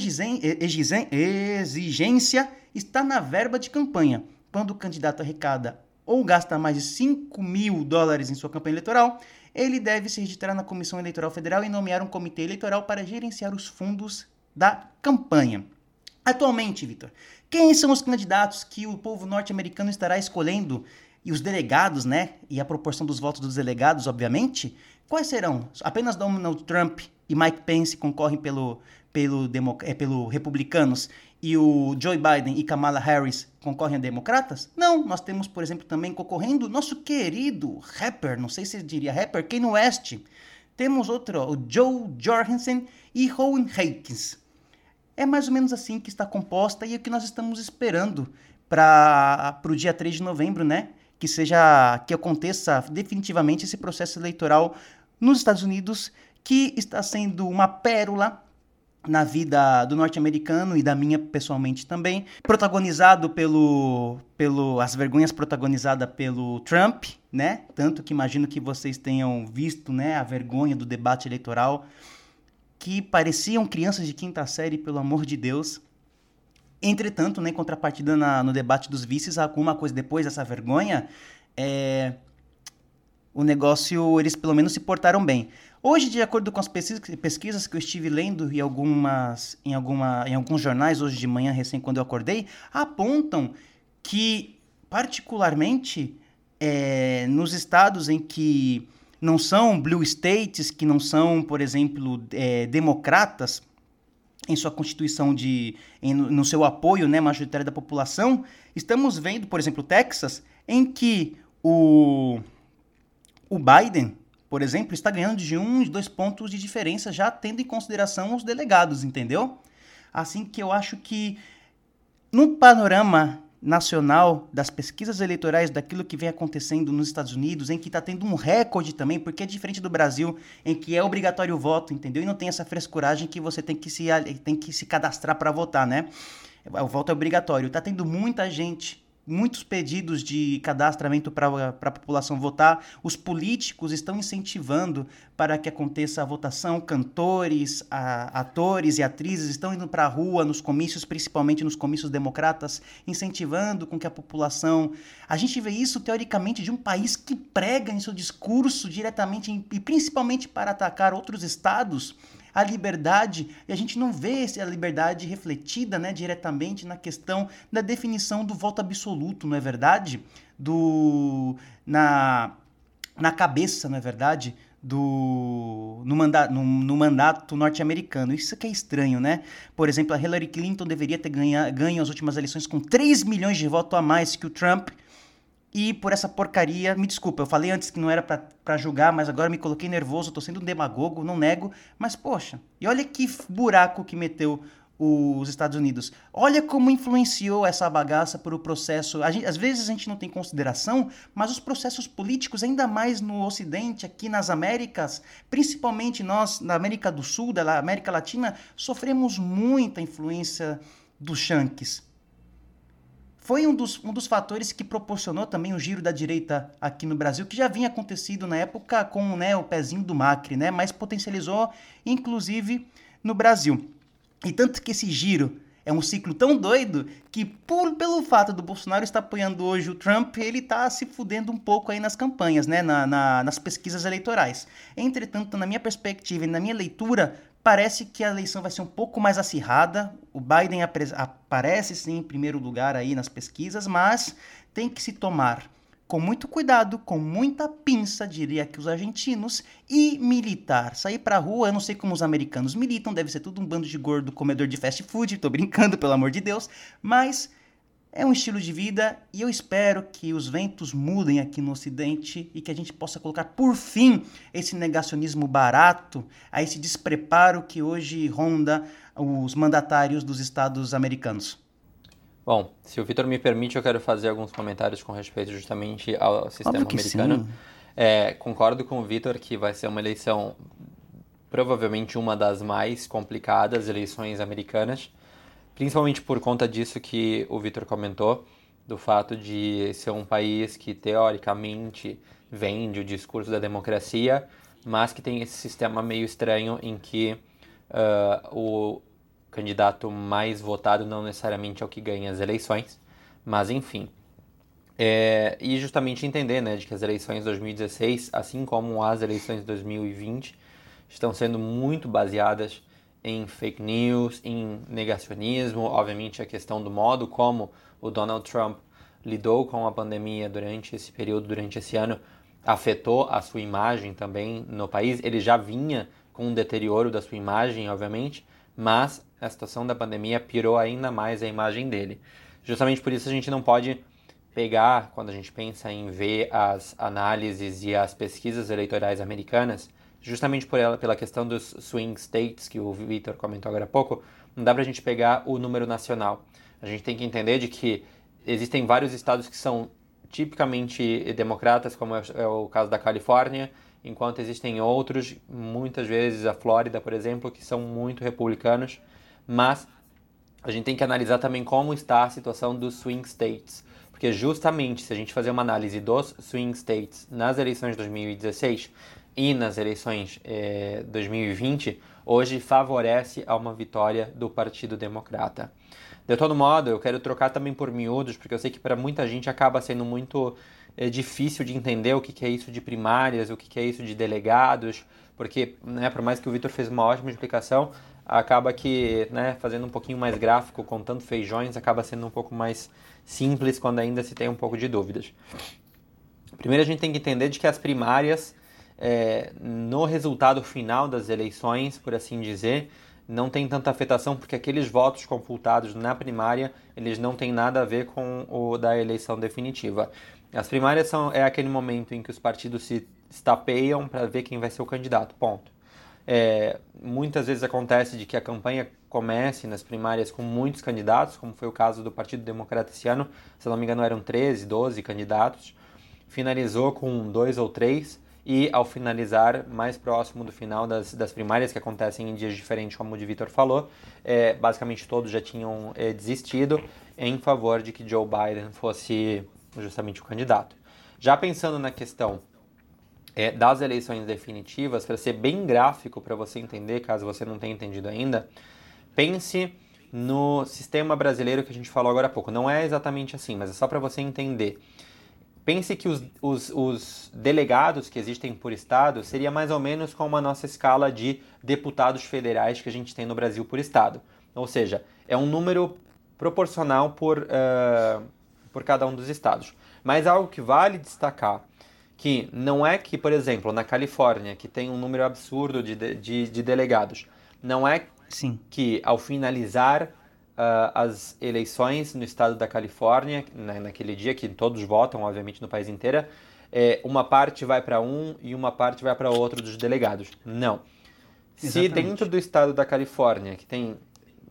Speaker 2: exigência está na verba de campanha. Quando o candidato arrecada ou gasta mais de 5 mil dólares em sua campanha eleitoral, ele deve se registrar na Comissão Eleitoral Federal e nomear um comitê eleitoral para gerenciar os fundos da campanha. Atualmente, Vitor, quem são os candidatos que o povo norte-americano estará escolhendo e os delegados, né? E a proporção dos votos dos delegados, obviamente, quais serão? Apenas Donald Trump e Mike Pence concorrem pelo, pelo, é, pelo republicanos e o Joe Biden e Kamala Harris concorrem a democratas? Não, nós temos, por exemplo, também concorrendo nosso querido rapper, não sei se diria rapper, Kanye West. Temos outro, o Joe Jorgensen e Owen Haykins. É mais ou menos assim que está composta e é o que nós estamos esperando para o dia 3 de novembro, né? que seja que aconteça definitivamente esse processo eleitoral nos Estados Unidos, que está sendo uma pérola na vida do norte-americano e da minha pessoalmente também, protagonizado pelo, pelo as vergonhas protagonizada pelo Trump, né? Tanto que imagino que vocês tenham visto, né, a vergonha do debate eleitoral que pareciam crianças de quinta série, pelo amor de Deus. Entretanto, né, em contrapartida na, no debate dos vices, alguma coisa depois dessa vergonha, é, o negócio, eles pelo menos se portaram bem. Hoje, de acordo com as pesquisas que eu estive lendo em, algumas, em, alguma, em alguns jornais, hoje de manhã, recém quando eu acordei, apontam que, particularmente, é, nos estados em que não são blue states, que não são, por exemplo, é, democratas, em sua constituição de em, no seu apoio né, majoritário da população, estamos vendo, por exemplo, Texas, em que o, o Biden, por exemplo, está ganhando de um, de dois pontos de diferença, já tendo em consideração os delegados, entendeu? Assim que eu acho que no panorama nacional das pesquisas eleitorais daquilo que vem acontecendo nos Estados Unidos, em que está tendo um recorde também, porque é diferente do Brasil, em que é obrigatório o voto, entendeu? E não tem essa frescuragem que você tem que se, tem que se cadastrar para votar, né? O voto é obrigatório. Está tendo muita gente muitos pedidos de cadastramento para a população votar. Os políticos estão incentivando para que aconteça a votação. Cantores, a, atores e atrizes estão indo para a rua nos comícios, principalmente nos comícios democratas, incentivando com que a população. A gente vê isso teoricamente de um país que prega em seu discurso diretamente e principalmente para atacar outros estados a liberdade, e a gente não vê a liberdade refletida né, diretamente na questão da definição do voto absoluto, não é verdade? Do, na, na cabeça, não é verdade? do no, manda, no, no mandato norte-americano. Isso que é estranho, né? Por exemplo, a Hillary Clinton deveria ter ganha, ganho as últimas eleições com 3 milhões de votos a mais que o Trump e por essa porcaria, me desculpa, eu falei antes que não era para julgar, mas agora me coloquei nervoso, tô sendo um demagogo, não nego, mas poxa, e olha que buraco que meteu os Estados Unidos. Olha como influenciou essa bagaça por o processo. Gente, às vezes a gente não tem consideração, mas os processos políticos, ainda mais no Ocidente, aqui nas Américas, principalmente nós, na América do Sul, da América Latina, sofremos muita influência dos Shanks foi um dos, um dos fatores que proporcionou também o giro da direita aqui no Brasil, que já vinha acontecido na época com né, o pezinho do Macri, né, mas potencializou inclusive no Brasil. E tanto que esse giro é um ciclo tão doido que, por, pelo fato do Bolsonaro estar apoiando hoje o Trump, ele está se fudendo um pouco aí nas campanhas, né, na, na, nas pesquisas eleitorais. Entretanto, na minha perspectiva e na minha leitura, Parece que a eleição vai ser um pouco mais acirrada. O Biden aparece sim em primeiro lugar aí nas pesquisas, mas tem que se tomar com muito cuidado, com muita pinça, diria que os argentinos, e militar. Sair pra rua, eu não sei como os americanos militam, deve ser tudo um bando de gordo comedor de fast food, tô brincando, pelo amor de Deus, mas é um estilo de vida e eu espero que os ventos mudem aqui no Ocidente e que a gente possa colocar por fim esse negacionismo barato, a esse despreparo que hoje ronda os mandatários dos estados americanos.
Speaker 1: Bom, se o Vitor me permite, eu quero fazer alguns comentários com respeito justamente ao sistema americano. É, concordo com o Vitor que vai ser uma eleição provavelmente uma das mais complicadas eleições americanas principalmente por conta disso que o Vitor comentou, do fato de ser um país que teoricamente vende o discurso da democracia, mas que tem esse sistema meio estranho em que uh, o candidato mais votado não necessariamente é o que ganha as eleições, mas enfim. É, e justamente entender né, de que as eleições de 2016, assim como as eleições de 2020, estão sendo muito baseadas em fake news, em negacionismo, obviamente a questão do modo como o Donald Trump lidou com a pandemia durante esse período, durante esse ano, afetou a sua imagem também no país. Ele já vinha com um deterioro da sua imagem, obviamente, mas a situação da pandemia pirou ainda mais a imagem dele. Justamente por isso a gente não pode pegar, quando a gente pensa em ver as análises e as pesquisas eleitorais americanas, justamente por ela, pela questão dos swing states que o Victor comentou agora há pouco, não dá para a gente pegar o número nacional. A gente tem que entender de que existem vários estados que são tipicamente democratas, como é o caso da Califórnia, enquanto existem outros, muitas vezes a Flórida, por exemplo, que são muito republicanos, mas a gente tem que analisar também como está a situação dos swing states, porque justamente se a gente fazer uma análise dos swing states nas eleições de 2016, e nas eleições eh, 2020, hoje favorece a uma vitória do Partido Democrata. De todo modo, eu quero trocar também por miúdos, porque eu sei que para muita gente acaba sendo muito é, difícil de entender o que, que, é isso de primárias, o que, que é isso de delegados, porque, né, por mais que o Vitor fez uma ótima explicação, acaba que, né, fazendo um pouquinho mais gráfico, contando feijões, acaba sendo um pouco mais simples quando ainda se tem um pouco de dúvidas. Primeiro a gente tem que entender de que as primárias é, no resultado final das eleições, por assim dizer, não tem tanta afetação porque aqueles votos computados na primária eles não têm nada a ver com o da eleição definitiva. As primárias são é aquele momento em que os partidos se estapeiam para ver quem vai ser o candidato. Ponto. É, muitas vezes acontece de que a campanha comece nas primárias com muitos candidatos, como foi o caso do Partido Democrata esse ano, se não me engano eram 13, 12 candidatos, finalizou com dois ou três, e ao finalizar, mais próximo do final das, das primárias, que acontecem em dias diferentes, como o de Vitor falou, é, basicamente todos já tinham é, desistido em favor de que Joe Biden fosse justamente o candidato. Já pensando na questão é, das eleições definitivas, para ser bem gráfico para você entender, caso você não tenha entendido ainda, pense no sistema brasileiro que a gente falou agora há pouco. Não é exatamente assim, mas é só para você entender. Pense que os, os, os, delegados que existem por estado seria mais ou menos como a nossa escala de deputados federais que a gente tem no Brasil por estado. Ou seja, é um número proporcional por, uh, por cada um dos estados. Mas algo que vale destacar, que não é que, por exemplo, na Califórnia, que tem um número absurdo de, de, de delegados, não é Sim. que ao finalizar uh, as eleições no estado da Califórnia, né, naquele dia que todos votam, obviamente, no país inteiro, é, uma parte vai para um e uma parte vai para outro dos delegados. Não. Exatamente. Se dentro do estado da Califórnia, que tem,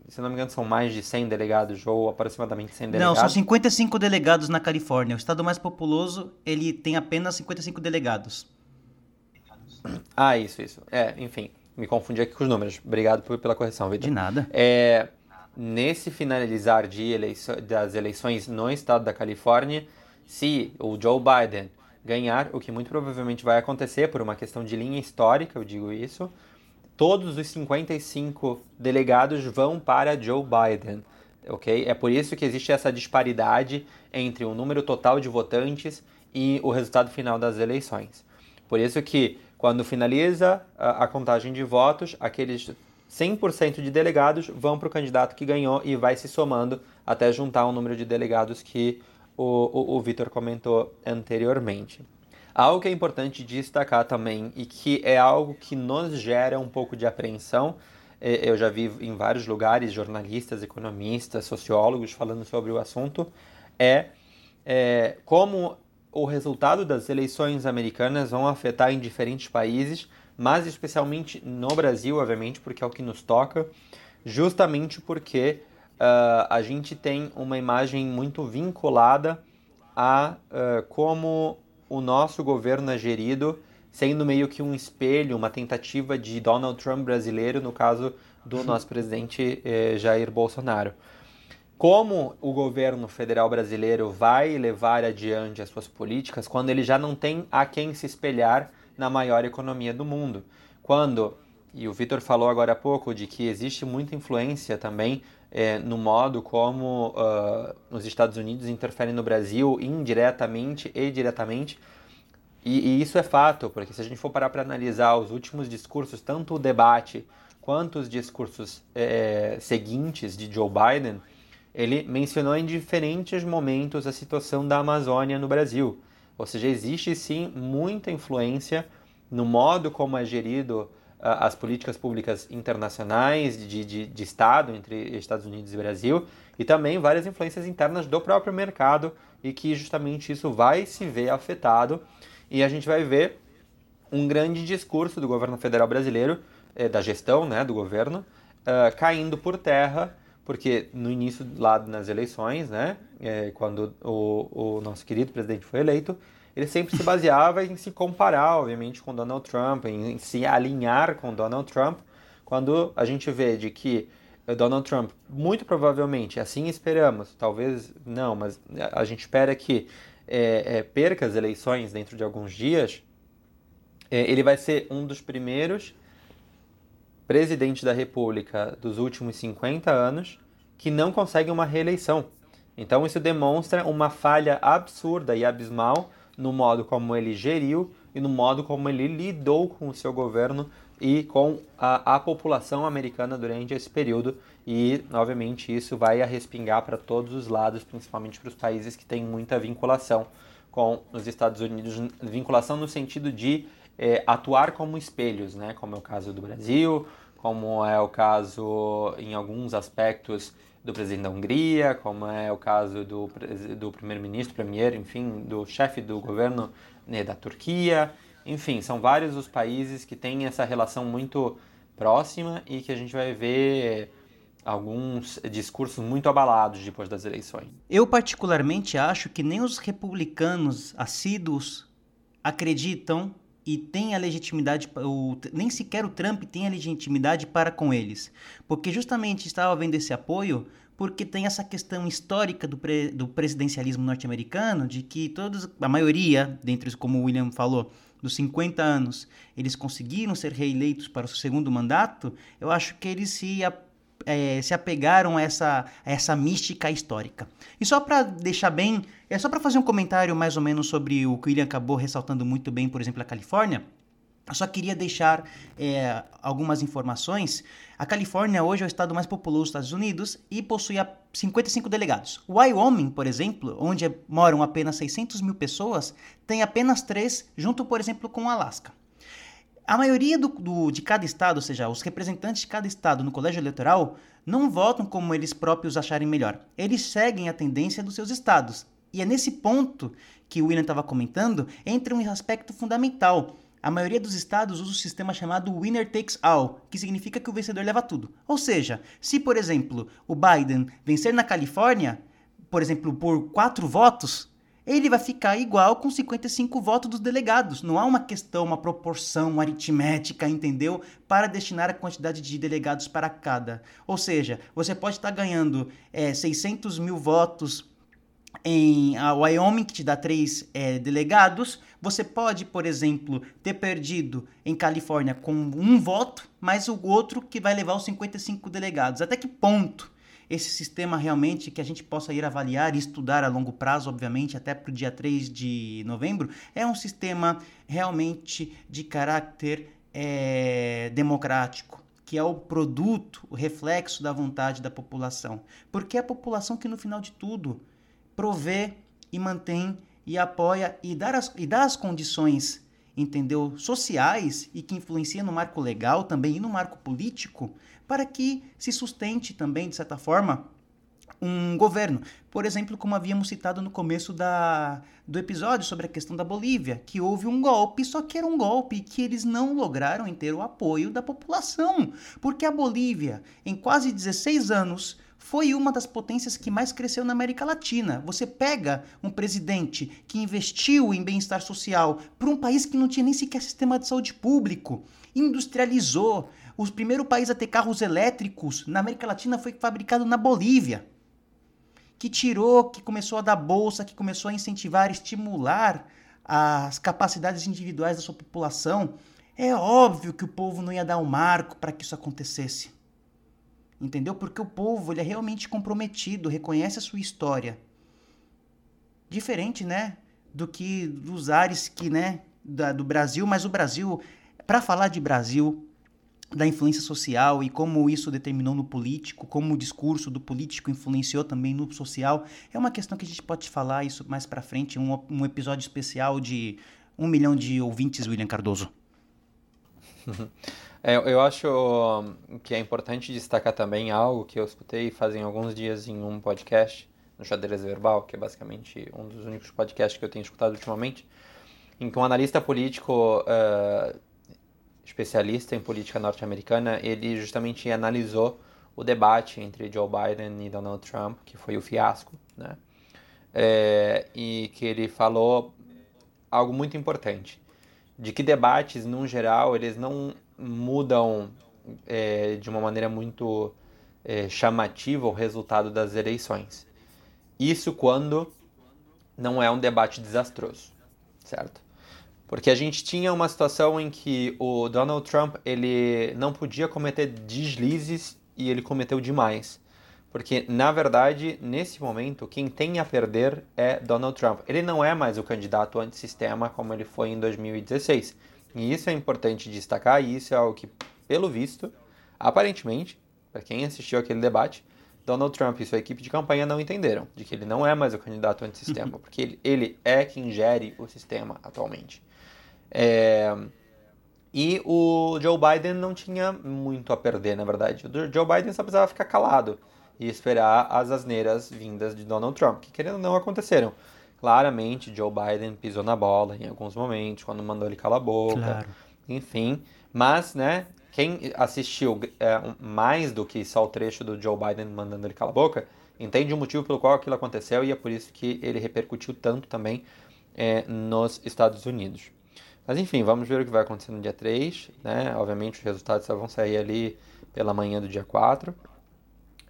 Speaker 1: se não me engano, são mais de 100 delegados, ou aproximadamente 100 delegados...
Speaker 2: Não, são 55 delegados na Califórnia. O estado mais populoso, ele tem apenas 55 delegados.
Speaker 1: Ah, isso, isso. É, enfim, me confundi aqui com os números. Obrigado pela correção, Vitor.
Speaker 2: De nada.
Speaker 1: É nesse finalizar de das eleições no estado da Califórnia, se o Joe Biden ganhar, o que muito provavelmente vai acontecer por uma questão de linha histórica, eu digo isso, todos os 55 delegados vão para Joe Biden, ok? É por isso que existe essa disparidade entre o número total de votantes e o resultado final das eleições. Por isso que quando finaliza a contagem de votos, aqueles 100% de delegados vão para o candidato que ganhou e vai se somando até juntar o número de delegados que o, o, o Vitor comentou anteriormente. Algo que é importante destacar também e que é algo que nos gera um pouco de apreensão, é, eu já vi em vários lugares jornalistas, economistas, sociólogos falando sobre o assunto, é, é como o resultado das eleições americanas vão afetar em diferentes países, mas especialmente no Brasil, obviamente, porque é o que nos toca, justamente porque uh, a gente tem uma imagem muito vinculada a uh, como o nosso governo é gerido, sendo meio que um espelho, uma tentativa de Donald Trump brasileiro, no caso do nosso presidente eh, Jair Bolsonaro. Como o governo federal brasileiro vai levar adiante as suas políticas quando ele já não tem a quem se espelhar na maior economia do mundo. Quando, e o Vitor falou agora há pouco, de que existe muita influência também é, no modo como uh, os Estados Unidos interferem no Brasil indiretamente e diretamente. E, e isso é fato, porque se a gente for parar para analisar os últimos discursos, tanto o debate quanto os discursos é, seguintes de Joe Biden, ele mencionou em diferentes momentos a situação da Amazônia no Brasil. Ou seja, existe sim muita influência no modo como é gerido uh, as políticas públicas internacionais de, de, de, Estado entre Estados Unidos e Brasil e também várias influências internas do próprio mercado e que justamente isso vai se ver afetado. E a gente vai ver um grande discurso do governo federal brasileiro, eh, da gestão né, do governo, uh, caindo por terra porque no início lá nas eleições, né, é, quando o, o nosso querido presidente foi eleito, ele sempre se baseava em se comparar, obviamente, com Donald Trump, em, em se alinhar com Donald Trump, quando a gente vê de que Donald Trump, muito provavelmente, assim esperamos, talvez não, mas a gente espera que é, é, perca as eleições dentro de alguns dias, é, ele vai ser um dos primeiros presidente da República dos últimos 50 anos que não consegue uma reeleição. Então isso demonstra uma falha absurda e abismal no modo como ele geriu e no modo como ele lidou com o seu governo e com a, a população americana durante esse período. E, obviamente, isso vai respingar para todos os lados, principalmente para os países que têm muita vinculação com os Estados Unidos vinculação no sentido de é, atuar como espelhos, né? como é o caso do Brasil, como é o caso em alguns aspectos do presidente da Hungria, como é o caso do, do primeiro-ministro, premier, enfim, do chefe do governo né, da Turquia. Enfim, são vários os países que têm essa relação muito próxima e que a gente vai ver alguns discursos muito abalados depois das eleições.
Speaker 2: Eu particularmente acho que nem os republicanos assíduos acreditam e tem a legitimidade, o, nem sequer o Trump tem a legitimidade para com eles. Porque justamente estava vendo esse apoio porque tem essa questão histórica do, pre, do presidencialismo norte-americano, de que todos, a maioria, dentre como o William falou, dos 50 anos, eles conseguiram ser reeleitos para o segundo mandato, eu acho que eles se é, se apegaram a essa, a essa mística histórica. E só para deixar bem, é só para fazer um comentário mais ou menos sobre o que o William acabou ressaltando muito bem, por exemplo, a Califórnia. Eu só queria deixar é, algumas informações. A Califórnia hoje é o estado mais populoso dos Estados Unidos e possui 55 delegados. O Wyoming, por exemplo, onde moram apenas 600 mil pessoas, tem apenas três, junto, por exemplo, com o Alasca. A maioria do, do, de cada estado, ou seja, os representantes de cada estado no colégio eleitoral, não votam como eles próprios acharem melhor. Eles seguem a tendência dos seus estados. E é nesse ponto que o William estava comentando, entra um aspecto fundamental. A maioria dos estados usa o sistema chamado Winner Takes All, que significa que o vencedor leva tudo. Ou seja, se, por exemplo, o Biden vencer na Califórnia, por exemplo, por quatro votos, ele vai ficar igual com 55 votos dos delegados. Não há uma questão, uma proporção aritmética, entendeu? Para destinar a quantidade de delegados para cada. Ou seja, você pode estar ganhando é, 600 mil votos em Wyoming, que te dá três é, delegados. Você pode, por exemplo, ter perdido em Califórnia com um voto, mas o outro que vai levar os 55 delegados. Até que ponto esse sistema realmente que a gente possa ir avaliar e estudar a longo prazo, obviamente, até para o dia 3 de novembro, é um sistema realmente de caráter é, democrático, que é o produto, o reflexo da vontade da população. Porque é a população que, no final de tudo, provê e mantém e apoia e dá as, e dá as condições entendeu, sociais e que influenciam no marco legal também e no marco político para que se sustente também, de certa forma, um governo. Por exemplo, como havíamos citado no começo da, do episódio sobre a questão da Bolívia, que houve um golpe, só que era um golpe que eles não lograram ter o apoio da população. Porque a Bolívia, em quase 16 anos, foi uma das potências que mais cresceu na América Latina. Você pega um presidente que investiu em bem-estar social para um país que não tinha nem sequer sistema de saúde público, industrializou. O primeiro país a ter carros elétricos na América Latina foi fabricado na Bolívia. Que tirou, que começou a dar bolsa, que começou a incentivar, estimular as capacidades individuais da sua população. É óbvio que o povo não ia dar um marco para que isso acontecesse entendeu? Porque o povo ele é realmente comprometido, reconhece a sua história. Diferente, né, do que dos ares que, né, da, do Brasil, mas o Brasil, para falar de Brasil, da influência social e como isso determinou no político, como o discurso do político influenciou também no social, é uma questão que a gente pode falar isso mais para frente, um, um episódio especial de um milhão de ouvintes, William Cardoso. <laughs>
Speaker 1: É, eu acho que é importante destacar também algo que eu escutei fazem alguns dias em um podcast, no Xadrez Verbal, que é basicamente um dos únicos podcasts que eu tenho escutado ultimamente, em que um analista político uh, especialista em política norte-americana, ele justamente analisou o debate entre Joe Biden e Donald Trump, que foi o fiasco, né? É, e que ele falou algo muito importante, de que debates, no geral, eles não mudam é, de uma maneira muito é, chamativa o resultado das eleições. Isso quando não é um debate desastroso, certo? Porque a gente tinha uma situação em que o Donald Trump ele não podia cometer deslizes e ele cometeu demais. Porque, na verdade, nesse momento, quem tem a perder é Donald Trump. Ele não é mais o candidato antissistema como ele foi em 2016. E isso é importante destacar, e isso é algo que, pelo visto, aparentemente, para quem assistiu aquele debate, Donald Trump e sua equipe de campanha não entenderam de que ele não é mais o candidato antissistema, <laughs> porque ele, ele é quem gere o sistema atualmente. É... E o Joe Biden não tinha muito a perder, na verdade. O Joe Biden só precisava ficar calado e esperar as asneiras vindas de Donald Trump, que querendo ou não aconteceram. Claramente, Joe Biden pisou na bola em alguns momentos, quando mandou ele calar a boca. Claro. Enfim, mas, né, quem assistiu é, mais do que só o trecho do Joe Biden mandando ele calar a boca, entende o motivo pelo qual aquilo aconteceu e é por isso que ele repercutiu tanto também é, nos Estados Unidos. Mas enfim, vamos ver o que vai acontecer no dia 3, né? Obviamente os resultados só vão sair ali pela manhã do dia 4.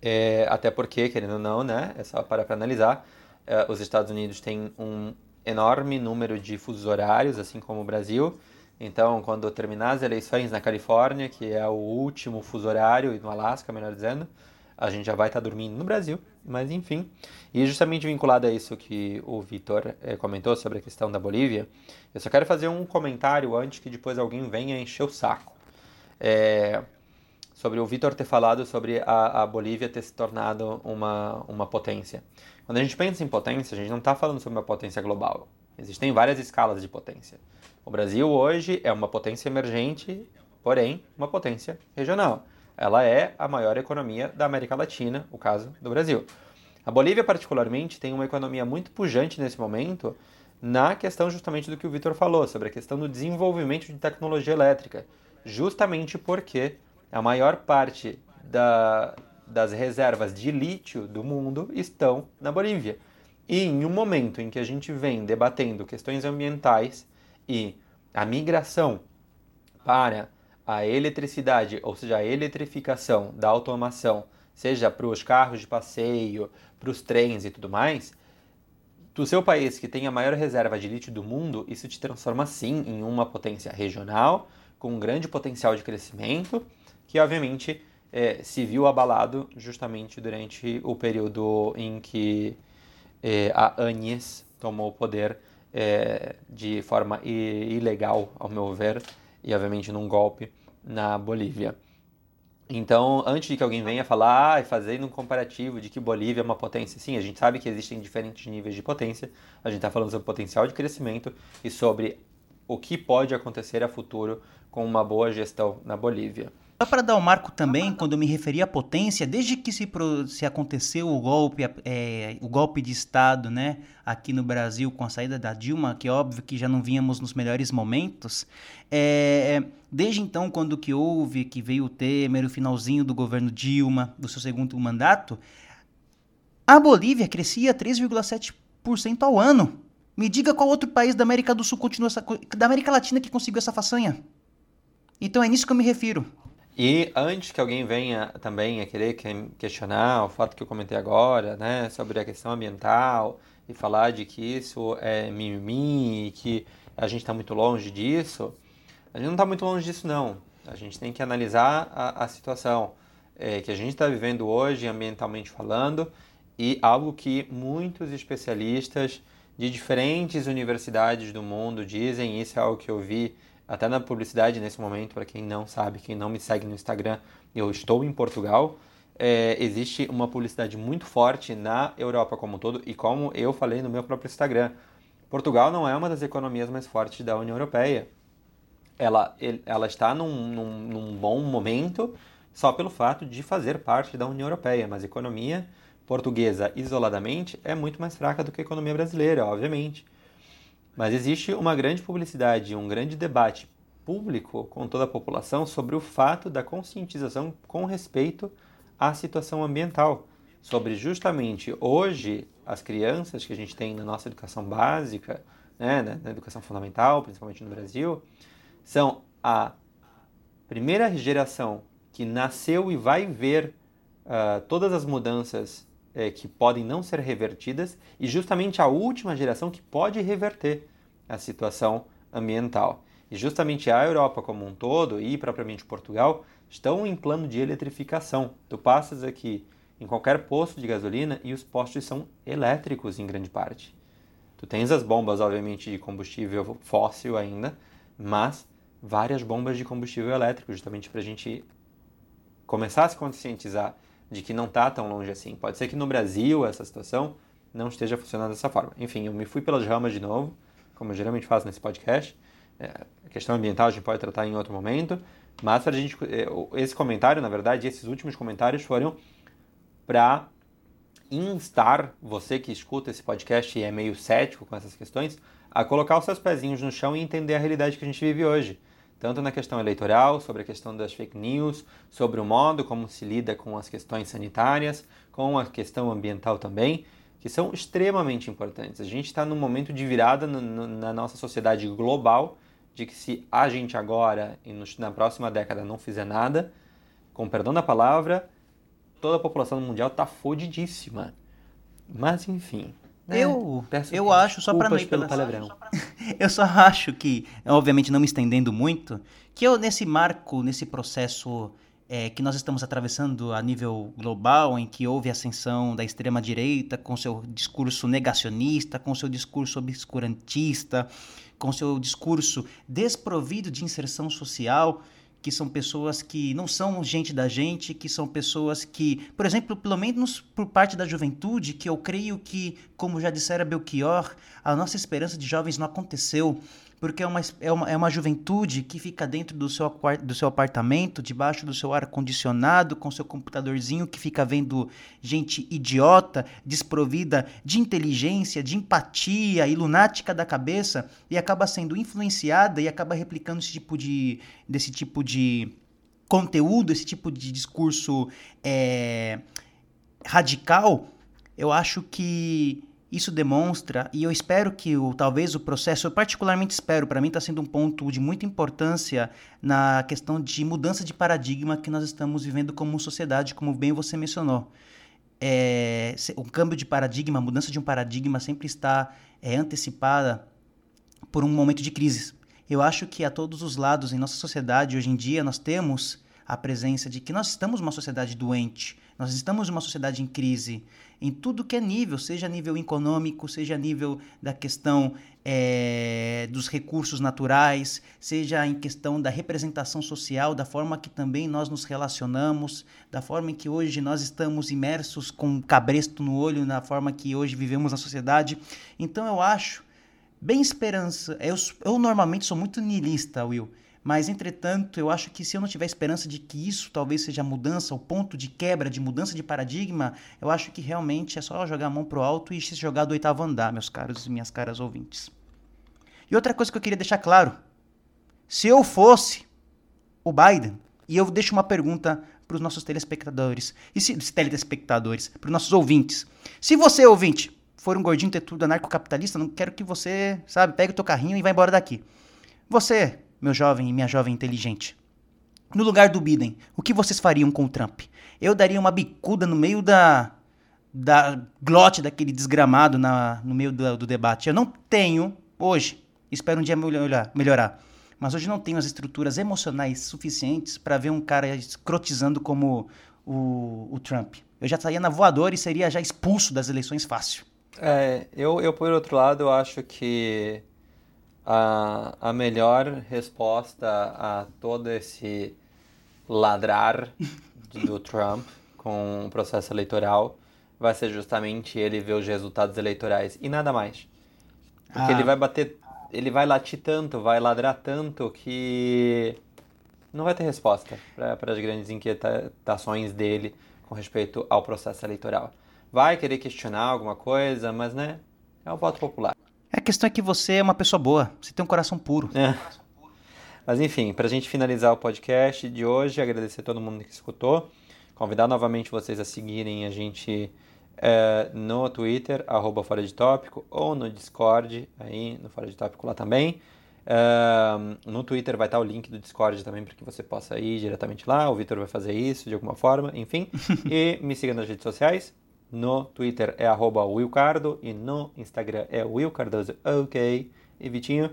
Speaker 1: É, até porque, querendo ou não, né? É só para analisar Uh, os Estados Unidos têm um enorme número de fusos horários, assim como o Brasil. Então, quando terminar as eleições na Califórnia, que é o último fuso horário, e no Alasca, melhor dizendo, a gente já vai estar dormindo no Brasil, mas enfim. E justamente vinculado a isso que o Vitor eh, comentou sobre a questão da Bolívia, eu só quero fazer um comentário antes que depois alguém venha encher o saco. É, sobre o Vitor ter falado sobre a, a Bolívia ter se tornado uma, uma potência. Quando a gente pensa em potência, a gente não está falando sobre uma potência global. Existem várias escalas de potência. O Brasil hoje é uma potência emergente, porém uma potência regional. Ela é a maior economia da América Latina, o caso do Brasil. A Bolívia, particularmente, tem uma economia muito pujante nesse momento na questão justamente do que o Vitor falou, sobre a questão do desenvolvimento de tecnologia elétrica. Justamente porque a maior parte da, das reservas de lítio do mundo estão na Bolívia. E em um momento em que a gente vem debatendo questões ambientais e a migração para a eletricidade, ou seja, a eletrificação da automação, seja para os carros de passeio, para os trens e tudo mais, do seu país que tem a maior reserva de lítio do mundo, isso te transforma sim em uma potência regional, com um grande potencial de crescimento, que obviamente é, se viu abalado justamente durante o período em que é, a Agnes tomou o poder é, de forma ilegal, ao meu ver, e obviamente num golpe na Bolívia. Então, antes de que alguém venha falar, ah, fazendo um comparativo de que Bolívia é uma potência, sim, a gente sabe que existem diferentes níveis de potência, a gente está falando sobre potencial de crescimento e sobre o que pode acontecer a futuro com uma boa gestão na Bolívia.
Speaker 2: Só para dar o um marco também, quando eu me referi à potência, desde que se, se aconteceu o golpe, é, o golpe de Estado né, aqui no Brasil com a saída da Dilma, que é óbvio que já não vínhamos nos melhores momentos, é, desde então, quando que houve, que veio o Temer, o finalzinho do governo Dilma, do seu segundo mandato, a Bolívia crescia 3,7% ao ano. Me diga qual outro país da América do Sul continua essa, da América Latina que conseguiu essa façanha. Então é nisso que eu me refiro.
Speaker 1: E antes que alguém venha também a querer questionar o fato que eu comentei agora, né, sobre a questão ambiental e falar de que isso é mimimi e que a gente está muito longe disso, a gente não está muito longe disso não. A gente tem que analisar a, a situação é, que a gente está vivendo hoje, ambientalmente falando, e algo que muitos especialistas de diferentes universidades do mundo dizem, isso é algo que eu vi até na publicidade nesse momento, para quem não sabe, quem não me segue no Instagram, eu estou em Portugal. É, existe uma publicidade muito forte na Europa como um todo, e como eu falei no meu próprio Instagram, Portugal não é uma das economias mais fortes da União Europeia. Ela, ela está num, num, num bom momento só pelo fato de fazer parte da União Europeia, mas a economia portuguesa isoladamente é muito mais fraca do que a economia brasileira, obviamente. Mas existe uma grande publicidade, um grande debate público com toda a população sobre o fato da conscientização com respeito à situação ambiental. Sobre justamente hoje as crianças que a gente tem na nossa educação básica, né, na, educação fundamental, principalmente no Brasil, são a primeira geração que nasceu e vai ver uh, todas as mudanças é, que podem não ser revertidas e justamente a última geração que pode reverter a situação ambiental. E justamente a Europa como um todo e propriamente Portugal estão em plano de eletrificação. Tu passas aqui em qualquer posto de gasolina e os postos são elétricos em grande parte. Tu tens as bombas, obviamente, de combustível fóssil ainda, mas várias bombas de combustível elétrico, justamente para a gente começar a se conscientizar de que não está tão longe assim. Pode ser que no Brasil essa situação não esteja funcionando dessa forma. Enfim, eu me fui pelas ramas de novo, como eu geralmente faço nesse podcast. É, a questão ambiental a gente pode tratar em outro momento, mas a gente, é, esse comentário, na verdade, esses últimos comentários foram para instar você que escuta esse podcast e é meio cético com essas questões a colocar os seus pezinhos no chão e entender a realidade que a gente vive hoje tanto na questão eleitoral, sobre a questão das fake news, sobre o modo como se lida com as questões sanitárias, com a questão ambiental também, que são extremamente importantes. A gente está num momento de virada na nossa sociedade global, de que se a gente agora e na próxima década não fizer nada, com perdão da palavra, toda a população mundial está fodidíssima. Mas enfim,
Speaker 2: é, eu, eu acho, só para não ir pelo palavrão. <laughs> eu só acho que, obviamente não me estendendo muito, que eu nesse marco, nesse processo é, que nós estamos atravessando a nível global, em que houve ascensão da extrema direita com seu discurso negacionista, com seu discurso obscurantista, com seu discurso desprovido de inserção social, que são pessoas que não são gente da gente, que são pessoas que, por exemplo, pelo menos por parte da juventude, que eu creio que, como já dissera Belchior, a nossa esperança de jovens não aconteceu porque é uma, é uma, é uma juventude que fica dentro do seu, do seu apartamento, debaixo do seu ar-condicionado, com seu computadorzinho, que fica vendo gente idiota, desprovida de inteligência, de empatia e lunática da cabeça, e acaba sendo influenciada e acaba replicando esse tipo de, desse tipo de conteúdo, esse tipo de discurso é, radical, eu acho que isso demonstra, e eu espero que o, talvez o processo, eu particularmente espero, para mim está sendo um ponto de muita importância na questão de mudança de paradigma que nós estamos vivendo como sociedade, como bem você mencionou. É, o câmbio de paradigma, a mudança de um paradigma sempre está é, antecipada por um momento de crise. Eu acho que a todos os lados em nossa sociedade hoje em dia nós temos a presença de que nós estamos numa sociedade doente, nós estamos numa sociedade em crise em tudo que é nível, seja nível econômico, seja nível da questão é, dos recursos naturais, seja em questão da representação social, da forma que também nós nos relacionamos, da forma em que hoje nós estamos imersos com cabresto no olho, na forma que hoje vivemos na sociedade. Então eu acho bem esperança. Eu, eu normalmente sou muito niilista, Will, Mas, entretanto, eu acho que se eu não tiver esperança de que isso talvez seja mudança, o ponto de quebra, de mudança de paradigma, eu acho que realmente é só jogar a mão pro alto e se jogar do oitavo andar, meus caros e minhas caras ouvintes. E outra coisa que eu queria deixar claro: se eu fosse o Biden, e eu deixo uma pergunta para os nossos telespectadores, e se, telespectadores, para os nossos ouvintes. Se você, ouvinte, for um gordinho tetudo anarcocapitalista, não quero que você, sabe, pegue o teu carrinho e vá embora daqui. Você, meu jovem e minha jovem inteligente. No lugar do Biden, o que vocês fariam com o Trump? Eu daria uma bicuda no meio da da glote daquele desgramado na, no meio do, do debate. Eu não tenho hoje, espero um dia melhorar, melhorar, mas hoje não tenho as estruturas emocionais suficientes para ver um cara escrotizando como o, o, Trump. Eu já estaria na voadora e seria já expulso das eleições fácil.
Speaker 1: É, eu, eu por outro lado, acho que a, a melhor resposta a todo esse ladrar do Trump com o processo eleitoral vai ser justamente ele ver os resultados eleitorais e nada mais. Porque ah. ele vai bater, ele vai latir tanto, vai ladrar tanto que não vai ter resposta para as grandes inquietações dele com respeito ao processo eleitoral. Vai querer questionar alguma coisa, mas né, é o voto popular.
Speaker 2: A questão é que você é uma pessoa boa, você tem um coração puro. É.
Speaker 1: Mas enfim, para a gente finalizar o podcast de hoje, agradecer a todo mundo que escutou, convidar novamente vocês a seguirem a gente é, no Twitter, arroba Fora de Tópico, ou no Discord, aí no Fora de Tópico lá também. É, no Twitter vai estar o link do Discord também para que você possa ir diretamente lá. O Vitor vai fazer isso de alguma forma, enfim. <laughs> e me siga nas redes sociais, no Twitter é arroba Willcardo e no Instagram é Will Cardoso OK. E Vitinho?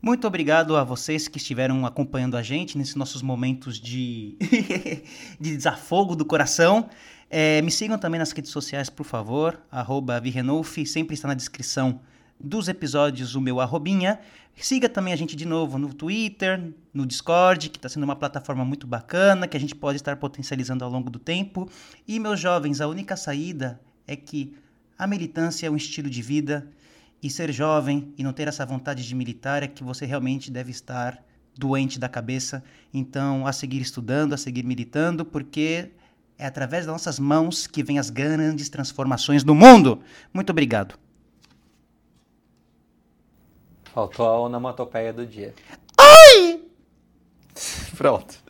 Speaker 2: Muito obrigado a vocês que estiveram acompanhando a gente nesses nossos momentos de, <laughs> de desafogo do coração. É, me sigam também nas redes sociais, por favor, arroba Virrenolf, sempre está na descrição dos episódios o meu arrobinha. Siga também a gente de novo no Twitter, no Discord, que está sendo uma plataforma muito bacana, que a gente pode estar potencializando ao longo do tempo. E, meus jovens, a única saída é que a militância é um estilo de vida e ser jovem e não ter essa vontade de militar é que você realmente deve estar doente da cabeça. Então, a seguir estudando, a seguir militando, porque é através das nossas mãos que vêm as grandes transformações do mundo. Muito obrigado.
Speaker 1: Faltou a onomatopeia do dia.
Speaker 2: Ai! <laughs>
Speaker 1: Pronto.